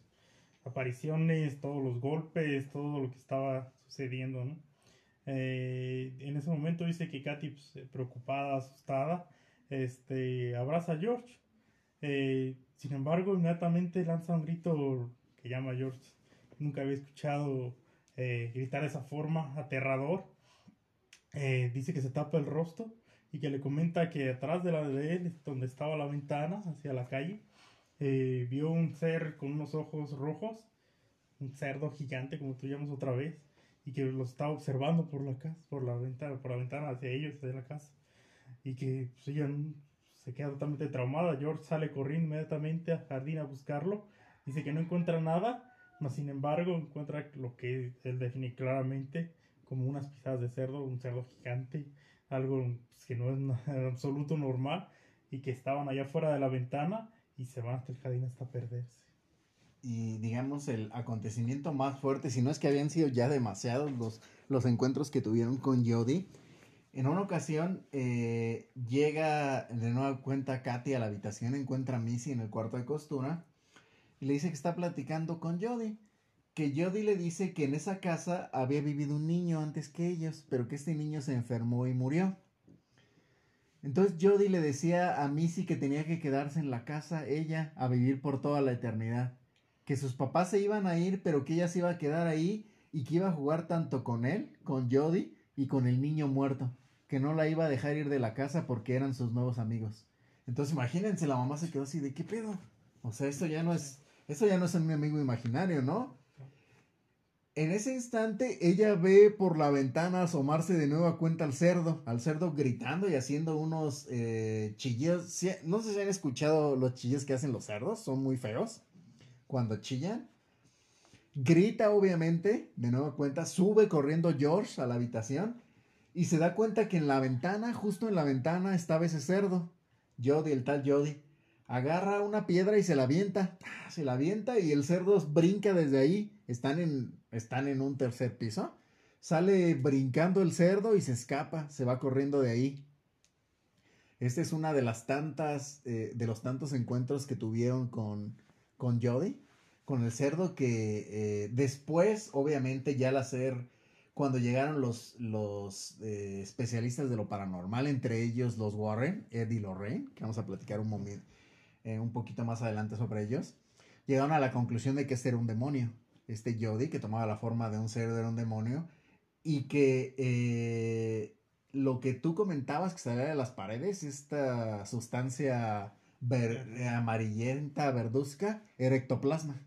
apariciones, todos los golpes, todo lo que estaba sucediendo. Eh, en ese momento dice que Katy, pues, preocupada, asustada, este, abraza a George. sin embargo, inmediatamente lanza un grito que llama George nunca había escuchado eh, gritar de esa forma, aterrador. Eh, dice que se tapa el rostro y que le comenta que atrás de la de él, donde estaba la ventana, hacia la calle, eh, vio un ser con unos ojos rojos, un cerdo gigante, como tú llamas otra vez, y que lo estaba observando por la casa, por la ventana, por la ventana hacia ellos, hacia la casa. Y que pues, ella se queda totalmente traumada. George sale corriendo inmediatamente al jardín a buscarlo. Dice que no encuentra nada sin embargo, encuentra lo que él define claramente como unas pisadas de cerdo, un cerdo gigante, algo pues, que no es [laughs] en absoluto normal y que estaban allá fuera de la ventana y se van hasta el jardín hasta perderse. Y digamos el acontecimiento más fuerte, si no es que habían sido ya demasiados los, los encuentros que tuvieron con Jody, en una ocasión eh, llega de nueva cuenta Katy a la habitación, encuentra a Missy en el cuarto de costura y le dice que está platicando con Jody. Que Jody le dice que en esa casa había vivido un niño antes que ellos, pero que este niño se enfermó y murió. Entonces Jody le decía a Missy que tenía que quedarse en la casa, ella, a vivir por toda la eternidad. Que sus papás se iban a ir, pero que ella se iba a quedar ahí y que iba a jugar tanto con él, con Jody y con el niño muerto. Que no la iba a dejar ir de la casa porque eran sus nuevos amigos. Entonces imagínense, la mamá se quedó así de qué pedo. O sea, esto ya no es eso ya no es un amigo imaginario, ¿no? En ese instante ella ve por la ventana asomarse de nuevo a cuenta al cerdo, al cerdo gritando y haciendo unos eh, chillidos. No sé si han escuchado los chillos que hacen los cerdos, son muy feos cuando chillan. Grita obviamente, de nueva cuenta, sube corriendo George a la habitación y se da cuenta que en la ventana, justo en la ventana, estaba ese cerdo, Jody, el tal Jody agarra una piedra y se la avienta. Ah, se la avienta y el cerdo brinca desde ahí. Están en, están en un tercer piso. Sale brincando el cerdo y se escapa. Se va corriendo de ahí. Esta es una de las tantas, eh, de los tantos encuentros que tuvieron con, con Jody, con el cerdo que eh, después, obviamente, ya al hacer, cuando llegaron los, los eh, especialistas de lo paranormal, entre ellos los Warren, Eddie y Lorraine, que vamos a platicar un un poquito más adelante sobre ellos, llegaron a la conclusión de que este era un demonio. Este Jody, que tomaba la forma de un cerdo, era un demonio. Y que eh, lo que tú comentabas que salía de las paredes, esta sustancia amarillenta, verduzca, era ectoplasma.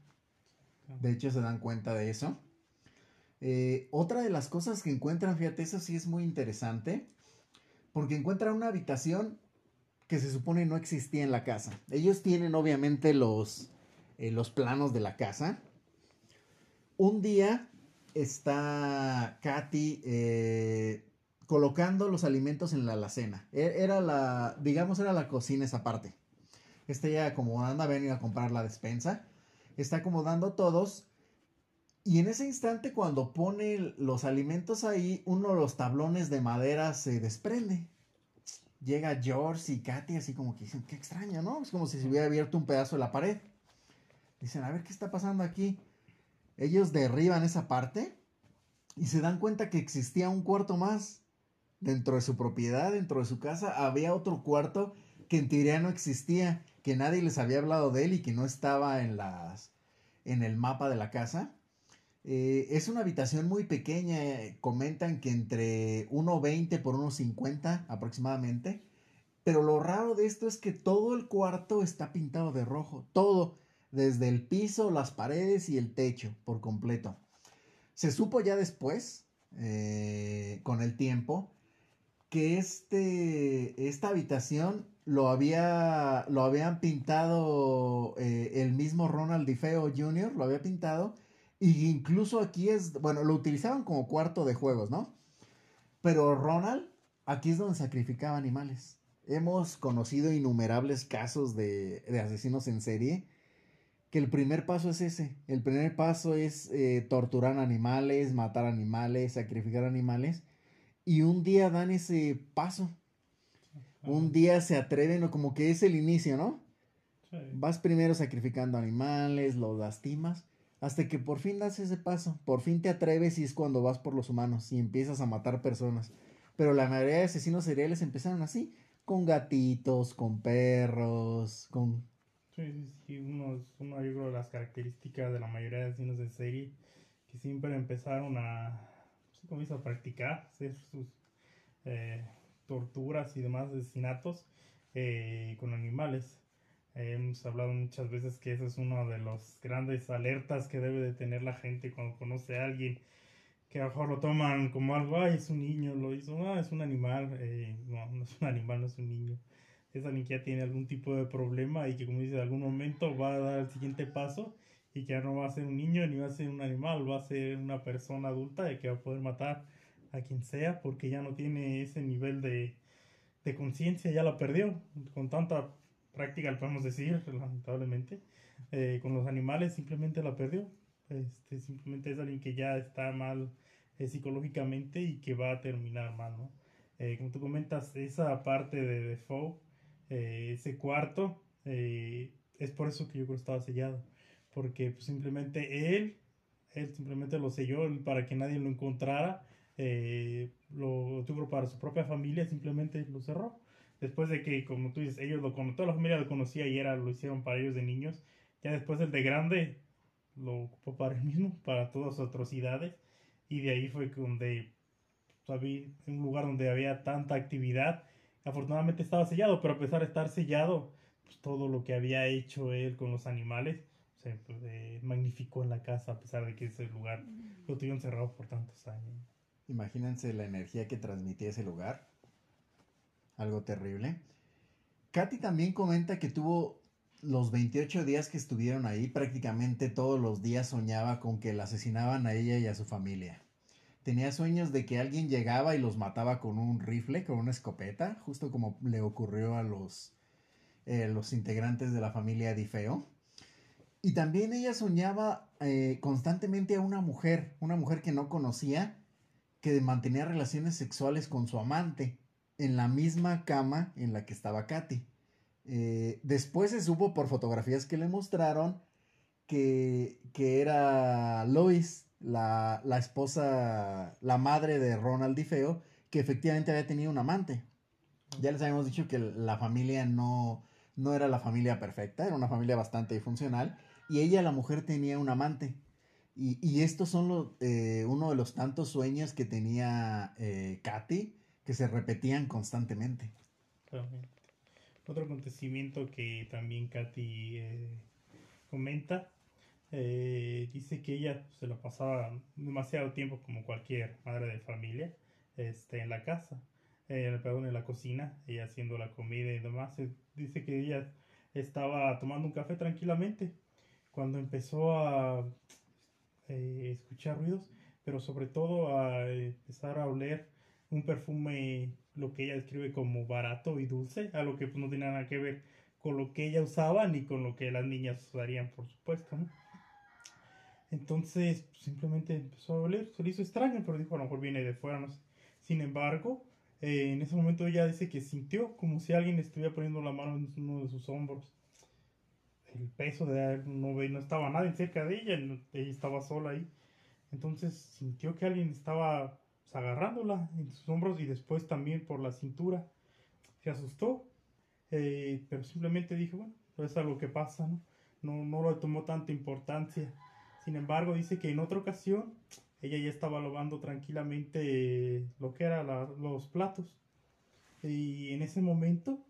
De hecho, se dan cuenta de eso. Eh, otra de las cosas que encuentran, fíjate, eso sí es muy interesante, porque encuentran una habitación que se supone no existía en la casa. Ellos tienen obviamente los, eh, los planos de la casa. Un día está Katy eh, colocando los alimentos en la alacena. E, era la, digamos, era la cocina esa parte. Está ya acomodando, a a comprar la despensa. Está acomodando todos. Y en ese instante, cuando pone los alimentos ahí, uno de los tablones de madera se desprende llega George y Katy así como que dicen, qué extraño, ¿no? Es como si se hubiera abierto un pedazo de la pared. Dicen, a ver, ¿qué está pasando aquí? Ellos derriban esa parte y se dan cuenta que existía un cuarto más dentro de su propiedad, dentro de su casa. Había otro cuarto que en teoría no existía, que nadie les había hablado de él y que no estaba en las en el mapa de la casa. Eh, es una habitación muy pequeña, comentan que entre 1,20 por 1,50 aproximadamente. Pero lo raro de esto es que todo el cuarto está pintado de rojo, todo, desde el piso, las paredes y el techo por completo. Se supo ya después, eh, con el tiempo, que este, esta habitación lo, había, lo habían pintado el mismo Ronald DeFeo Jr., lo había pintado y incluso aquí es, bueno, lo utilizaban como cuarto de juegos, ¿no? Pero Ronald, aquí es donde sacrificaba animales. Hemos conocido innumerables casos de, asesinos en serie, que el primer paso es ese. El primer paso es eh, torturar animales, matar animales, sacrificar animales. Y un día dan ese paso. Un día se atreven, o como que es el inicio, ¿no? Vas primero sacrificando animales, los lastimas hasta que por fin das ese paso, por fin te atreves y es cuando vas por los humanos y empiezas a matar personas. Pero la mayoría de asesinos seriales empezaron así, con gatitos, con perros, con... Sí, sí, sí, uno, uno yo creo las características de la mayoría de asesinos de serie, que siempre empezaron a, ¿cómo a practicar, hacer sus eh, torturas y demás asesinatos eh, con animales. Hemos hablado muchas veces que eso es uno de los grandes alertas que debe de tener la gente cuando conoce a alguien que a lo mejor lo toman como algo, ay, es un niño, lo hizo, no, es un animal, eh, no, no es un animal, no es un niño. Es alguien que ya tiene algún tipo de problema y que, como dice, en algún momento va a dar el siguiente paso y que ya no va a ser un niño ni va a ser un animal, va a ser una persona adulta y que va a poder matar a quien sea porque ya no tiene ese nivel de, de conciencia, ya la perdió con tanta práctica, podemos decir, [laughs] lamentablemente. Eh, con los animales simplemente la perdió. Este, simplemente es alguien que ya está mal eh, psicológicamente y que va a terminar mal, ¿no? Eh, como tú comentas, esa parte de Defoe, ese cuarto, es por eso que yo creo que estaba sellado. Porque pues, simplemente él, él simplemente lo selló para que nadie lo encontrara. lo tuvo para su propia familia, simplemente lo cerró después de que, como tú dices, ellos lo toda la familia lo conocía y era, lo hicieron para ellos de niños, ya después el de grande lo ocupó para él mismo, para todas sus atrocidades, y de ahí fue donde había un lugar donde había tanta actividad, afortunadamente estaba sellado, pero a pesar de estar sellado, pues todo lo que había hecho él con los animales, se pues, eh, magnificó en la casa, a pesar de que ese lugar lo tuvieron cerrado por tantos años. Imagínense la energía que transmitía ese lugar algo terrible. Katy también comenta que tuvo los 28 días que estuvieron ahí, prácticamente todos los días soñaba con que la asesinaban a ella y a su familia. Tenía sueños de que alguien llegaba y los mataba con un rifle, con una escopeta, justo como le ocurrió a los, eh, los integrantes de la familia Difeo. Y también ella soñaba eh, constantemente a una mujer, una mujer que no conocía, que mantenía relaciones sexuales con su amante en la misma cama en la que estaba Katy. Eh, después se supo por fotografías que le mostraron que, era Lois, la, esposa, la madre de Ronald Feo, que efectivamente había tenido un amante. Ya les habíamos dicho que la familia no, no era la familia perfecta, era una familia bastante funcional, y ella, la mujer, tenía un amante. Y, estos son eh, uno de los tantos sueños que tenía eh, Katy que se repetían constantemente. Otro acontecimiento que también Katy eh, comenta, eh, dice que ella se lo pasaba demasiado tiempo como cualquier madre de familia este, en la casa, eh, perdón, en la cocina, ella haciendo la comida y demás. Dice que ella estaba tomando un café tranquilamente cuando empezó a escuchar ruidos, pero sobre todo a empezar a oler un perfume, lo que ella describe como barato y dulce, a lo que pues, no tiene nada que ver con lo que ella usaba ni con lo que las niñas usarían, por supuesto. Entonces, pues, simplemente empezó a oler, se le hizo extraño, pero dijo, a lo mejor viene de fuera, no sé. Sin embargo, eh, en ese momento ella dice que sintió como si alguien estuviera poniendo la mano en uno de sus hombros. El peso de no, no estaba nadie cerca de ella, ella estaba sola ahí. Entonces sintió que alguien estaba agarrándola en sus hombros y después también por la cintura. Se asustó, eh, pero simplemente dijo, bueno, es algo que pasa, ¿no? No, no lo tomó tanta importancia. Sin embargo, dice que en otra ocasión ella ya estaba lavando tranquilamente lo que eran los platos. Y en ese momento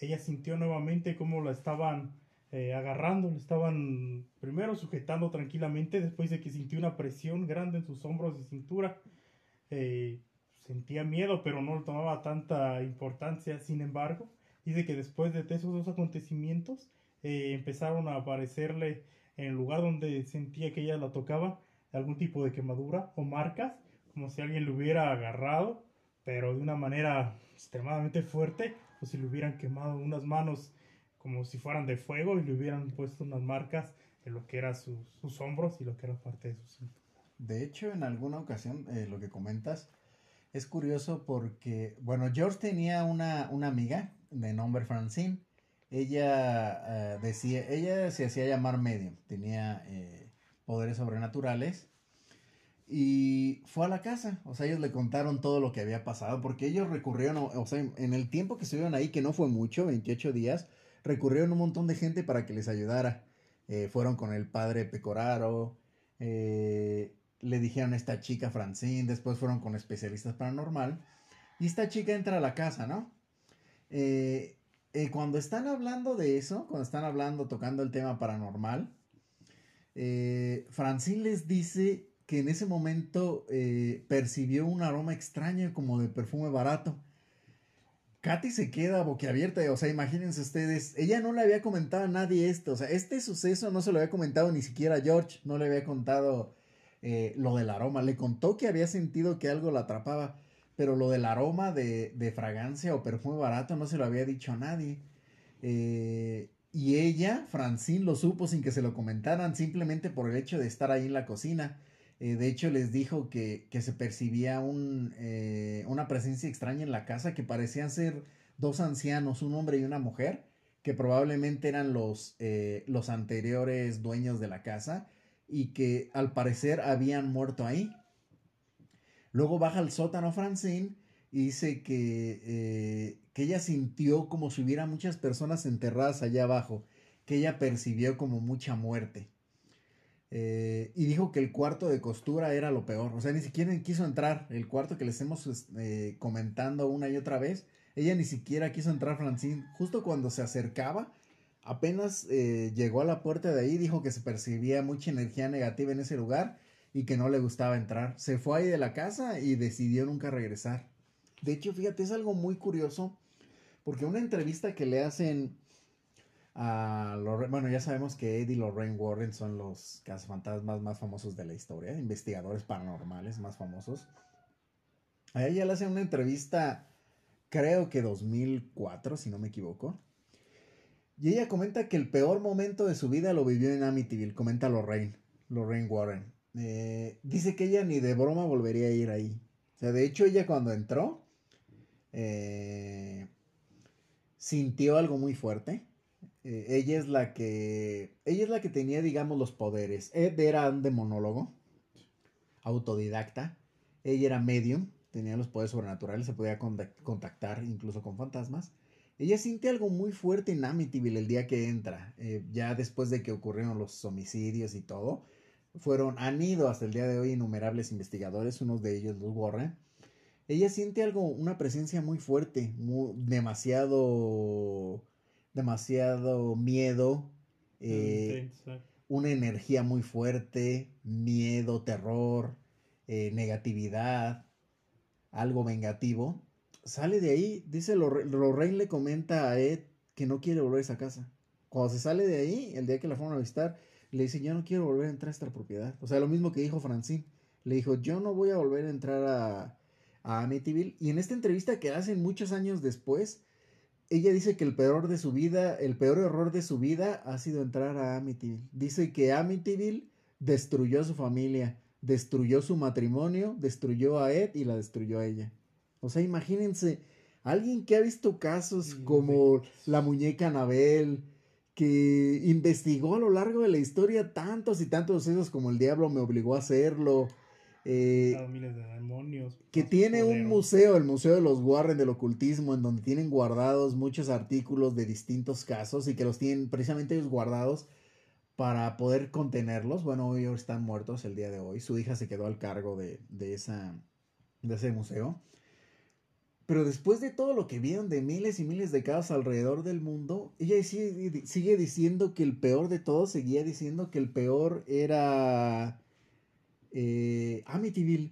ella sintió nuevamente cómo la estaban eh, agarrando, le estaban primero sujetando tranquilamente, después de que sintió una presión grande en sus hombros y cintura. Eh, sentía miedo, pero no le tomaba tanta importancia. Sin embargo, dice que después de esos dos acontecimientos, eh, empezaron a aparecerle en el lugar donde sentía que ella la tocaba algún tipo de quemadura o marcas, como si alguien lo hubiera agarrado, pero de una manera extremadamente fuerte, o si le hubieran quemado unas manos como si fueran de fuego y le hubieran puesto unas marcas en lo que eran sus, hombros y lo que era parte de su cinto. De hecho, en alguna ocasión, eh, lo que comentas, es curioso porque, bueno, George tenía una, una amiga de nombre Francine. Ella eh, decía, ella se hacía llamar medium, tenía eh, poderes sobrenaturales. Y fue a la casa, o sea, ellos le contaron todo lo que había pasado, porque ellos recurrieron, o sea, en el tiempo que estuvieron ahí, que no fue mucho, 28 días, recurrieron un montón de gente para que les ayudara. Eh, fueron con el padre Pecoraro, le dijeron a esta chica Francine, después fueron con especialistas paranormal. Y esta chica entra a la casa, ¿no? Eh, cuando están hablando de eso, cuando están hablando, tocando el tema paranormal, Francine les dice que en ese momento percibió un aroma extraño como de perfume barato. Katy se queda boquiabierta, o sea, imagínense ustedes, ella no le había comentado a nadie esto, o sea, este suceso no se lo había comentado ni siquiera a George, no le había contado eh, lo del aroma, le contó que había sentido que algo la atrapaba, pero lo del aroma de, de fragancia o perfume barato no se lo había dicho a nadie. Eh, y ella, Francine, lo supo sin que se lo comentaran, simplemente por el hecho de estar ahí en la cocina. Eh, de hecho, les dijo que, se percibía un, eh, una presencia extraña en la casa, que parecían ser dos ancianos, un hombre y una mujer, que probablemente eran los, eh, los anteriores dueños de la casa y que al parecer habían muerto ahí. Luego baja al sótano Francine y dice que, que ella sintió como si hubiera muchas personas enterradas allá abajo, que ella percibió como mucha muerte. Eh, y dijo que el cuarto de costura era lo peor. O sea, ni siquiera quiso entrar. El cuarto que les hemos eh, comentando una y otra vez. Ella ni siquiera quiso entrar, Francine. Justo cuando se acercaba, apenas eh, llegó a la puerta de ahí, dijo que se percibía mucha energía negativa en ese lugar y que no le gustaba entrar. Se fue ahí de la casa y decidió nunca regresar. De hecho, fíjate, es algo muy curioso. Porque una entrevista que le hacen bueno, ya sabemos que Ed y Lorraine Warren son los cazafantasmas más famosos de la historia, investigadores paranormales más famosos. A ella le hacen una entrevista, creo que 2004, si no me equivoco. Y ella comenta que el peor momento de su vida lo vivió en Amityville, comenta Lorraine, Lorraine Warren. Eh, dice que ella ni de broma volvería a ir ahí. O sea, de hecho ella cuando entró, eh, sintió algo muy fuerte eh, ella es la que. Ella es la que tenía, digamos, los poderes. Ed era un demonólogo, autodidacta. Ella era medium, tenía los poderes sobrenaturales, se podía contactar incluso con fantasmas. Ella siente algo muy fuerte en Amityville el día que entra, ya después de que ocurrieron los homicidios y todo. Fueron, han ido hasta el día de hoy innumerables investigadores, unos de ellos los Warren. Ella siente algo, una presencia muy fuerte, demasiado demasiado miedo, eh, una energía muy fuerte, miedo, terror, eh, negatividad, algo vengativo. Sale de ahí, dice Lorraine le comenta a Ed que no quiere volver a esa casa. Cuando se sale de ahí, el día que la fueron a visitar, le dice, yo no quiero volver a entrar a esta propiedad. O sea, lo mismo que dijo Francine. Le dijo, yo no voy a volver a entrar a, a Amityville. Y en esta entrevista que hacen muchos años después, ella dice que el peor de su vida, el peor error de su vida ha sido entrar a Amityville. Dice que Amityville destruyó a su familia, destruyó su matrimonio, destruyó a Ed y la destruyó a ella. O sea, imagínense, alguien que ha visto casos como la muñeca Anabel, que investigó a lo largo de la historia tantos y tantos sucesos como el diablo me obligó a hacerlo, eh, que tiene un museo, el Museo de los Warren del Ocultismo, en donde tienen guardados muchos artículos de distintos casos y que los tienen precisamente ellos guardados para poder contenerlos. Bueno, hoy están muertos el día de hoy. Su hija se quedó al cargo de, de, esa, de ese museo. Pero después de todo lo que vieron de miles y miles de casos alrededor del mundo, ella sigue, sigue diciendo que el peor de todos, seguía diciendo que el peor era eh, Amityville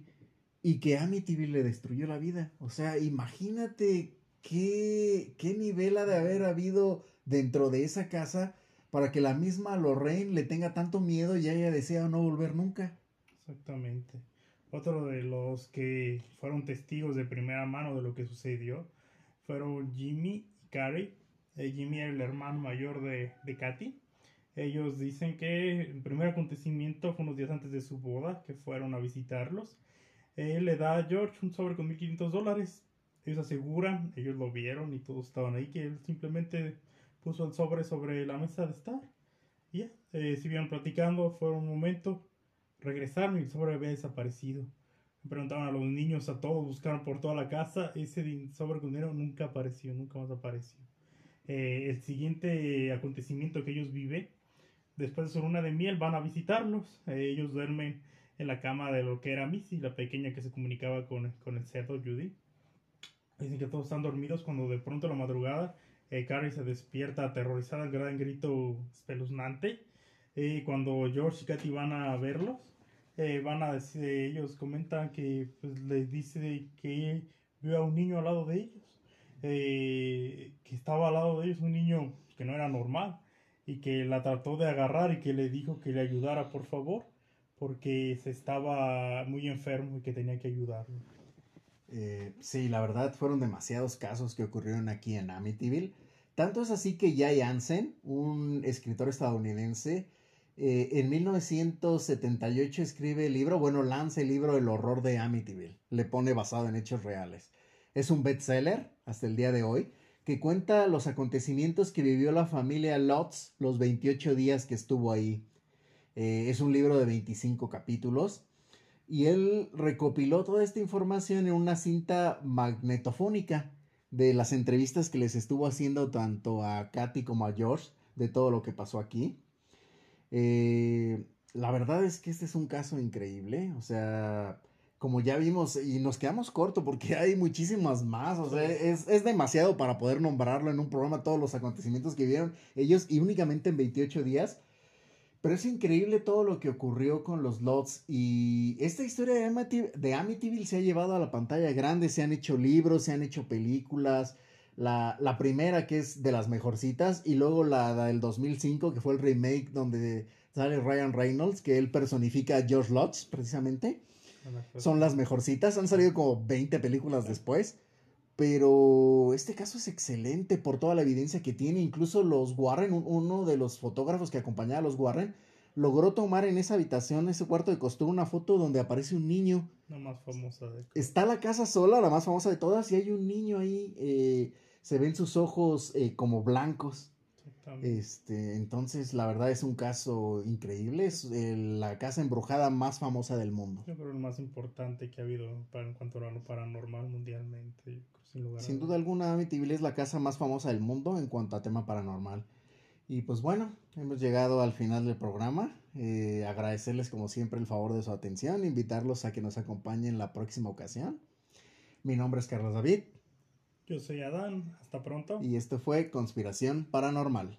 y que Amityville le destruyó la vida. O sea, imagínate qué, qué nivel ha de haber habido dentro de esa casa para que la misma Lorraine le tenga tanto miedo y ella desea no volver nunca. Exactamente. Otro de los que fueron testigos de primera mano de lo que sucedió fueron Jimmy y Carrie. Eh, Jimmy era el hermano mayor de, de Katy. Ellos dicen que el primer acontecimiento fue unos días antes de su boda, que fueron a visitarlos. Él le da a George un sobre con 1500 dólares. Ellos aseguran, ellos lo vieron y todos estaban ahí, que él simplemente puso el sobre sobre la mesa de estar. Y ya, eh, siguieron platicando, fue un momento, regresaron y el sobre había desaparecido. Me preguntaban a los niños, a todos, buscaron por toda la casa, ese sobre con dinero nunca apareció, nunca más apareció. Eh, el siguiente acontecimiento que ellos viven, después de su luna de miel, van a visitarlos. Eh, ellos duermen en la cama de lo que era Missy, la pequeña que se comunicaba con, con el cerdo Judy. Dicen que todos están dormidos cuando de pronto a la madrugada eh, Carrie se despierta aterrorizada, gran grito espeluznante. Y cuando George y Katy van a verlos, eh, van a decir, ellos comentan que pues, les dice que vio a un niño al lado de ellos, eh, que estaba al lado de ellos un niño que no era normal y que la trató de agarrar y que le dijo que le ayudara por favor porque se estaba muy enfermo y que tenía que ayudarlo. Eh, sí, la verdad fueron demasiados casos que ocurrieron aquí en Amityville. Tanto es así que Jay Ansen, un escritor estadounidense, eh, en 1978 escribe el libro, bueno, lanza el libro El horror de Amityville. Le pone basado en hechos reales. Es un bestseller hasta el día de hoy que cuenta los acontecimientos que vivió la familia Lotz los 28 días que estuvo ahí. Eh, es un libro de 25 capítulos y él recopiló toda esta información en una cinta magnetofónica de las entrevistas que les estuvo haciendo tanto a Katy como a George de todo lo que pasó aquí. Eh, la verdad es que este es un caso increíble, o sea, como ya vimos, y nos quedamos corto porque [laughs] hay muchísimas más, o sea, es, es, demasiado para poder nombrarlo en un programa todos los acontecimientos que vieron ellos y únicamente en 28 días. Pero es increíble todo lo que ocurrió con los Lots y esta historia de, Amityville, de Amityville se ha llevado a la pantalla grande, se han hecho libros, se han hecho películas. La, la primera que es de las mejorcitas y luego la del 2005 que fue el remake donde sale Ryan Reynolds que él personifica a George Lutz precisamente. Son las mejorcitas, han salido como 20 películas después. Pero este caso es excelente por toda la evidencia que tiene. Incluso los Warren, uno de los fotógrafos que acompañaba a los Warren, logró tomar en esa habitación, ese cuarto de costura, una foto donde aparece un niño. La más famosa de... Está la casa sola, la más famosa de todas, y hay un niño ahí. Eh, se ven sus ojos eh, como blancos. Este, entonces, la verdad es un caso increíble. Es eh, la casa embrujada más famosa del mundo. Yo creo el más importante que ha habido para, en cuanto a lo paranormal mundialmente. Sin, lugar sin duda alguna, Amityville es la casa más famosa del mundo en cuanto a tema paranormal. Y pues bueno, hemos llegado al final del programa. Eh, agradecerles como siempre el favor de su atención, invitarlos a que nos acompañen la próxima ocasión. Mi nombre es Carlos David. Yo soy Adán, hasta pronto. Y esto fue Conspiración Paranormal.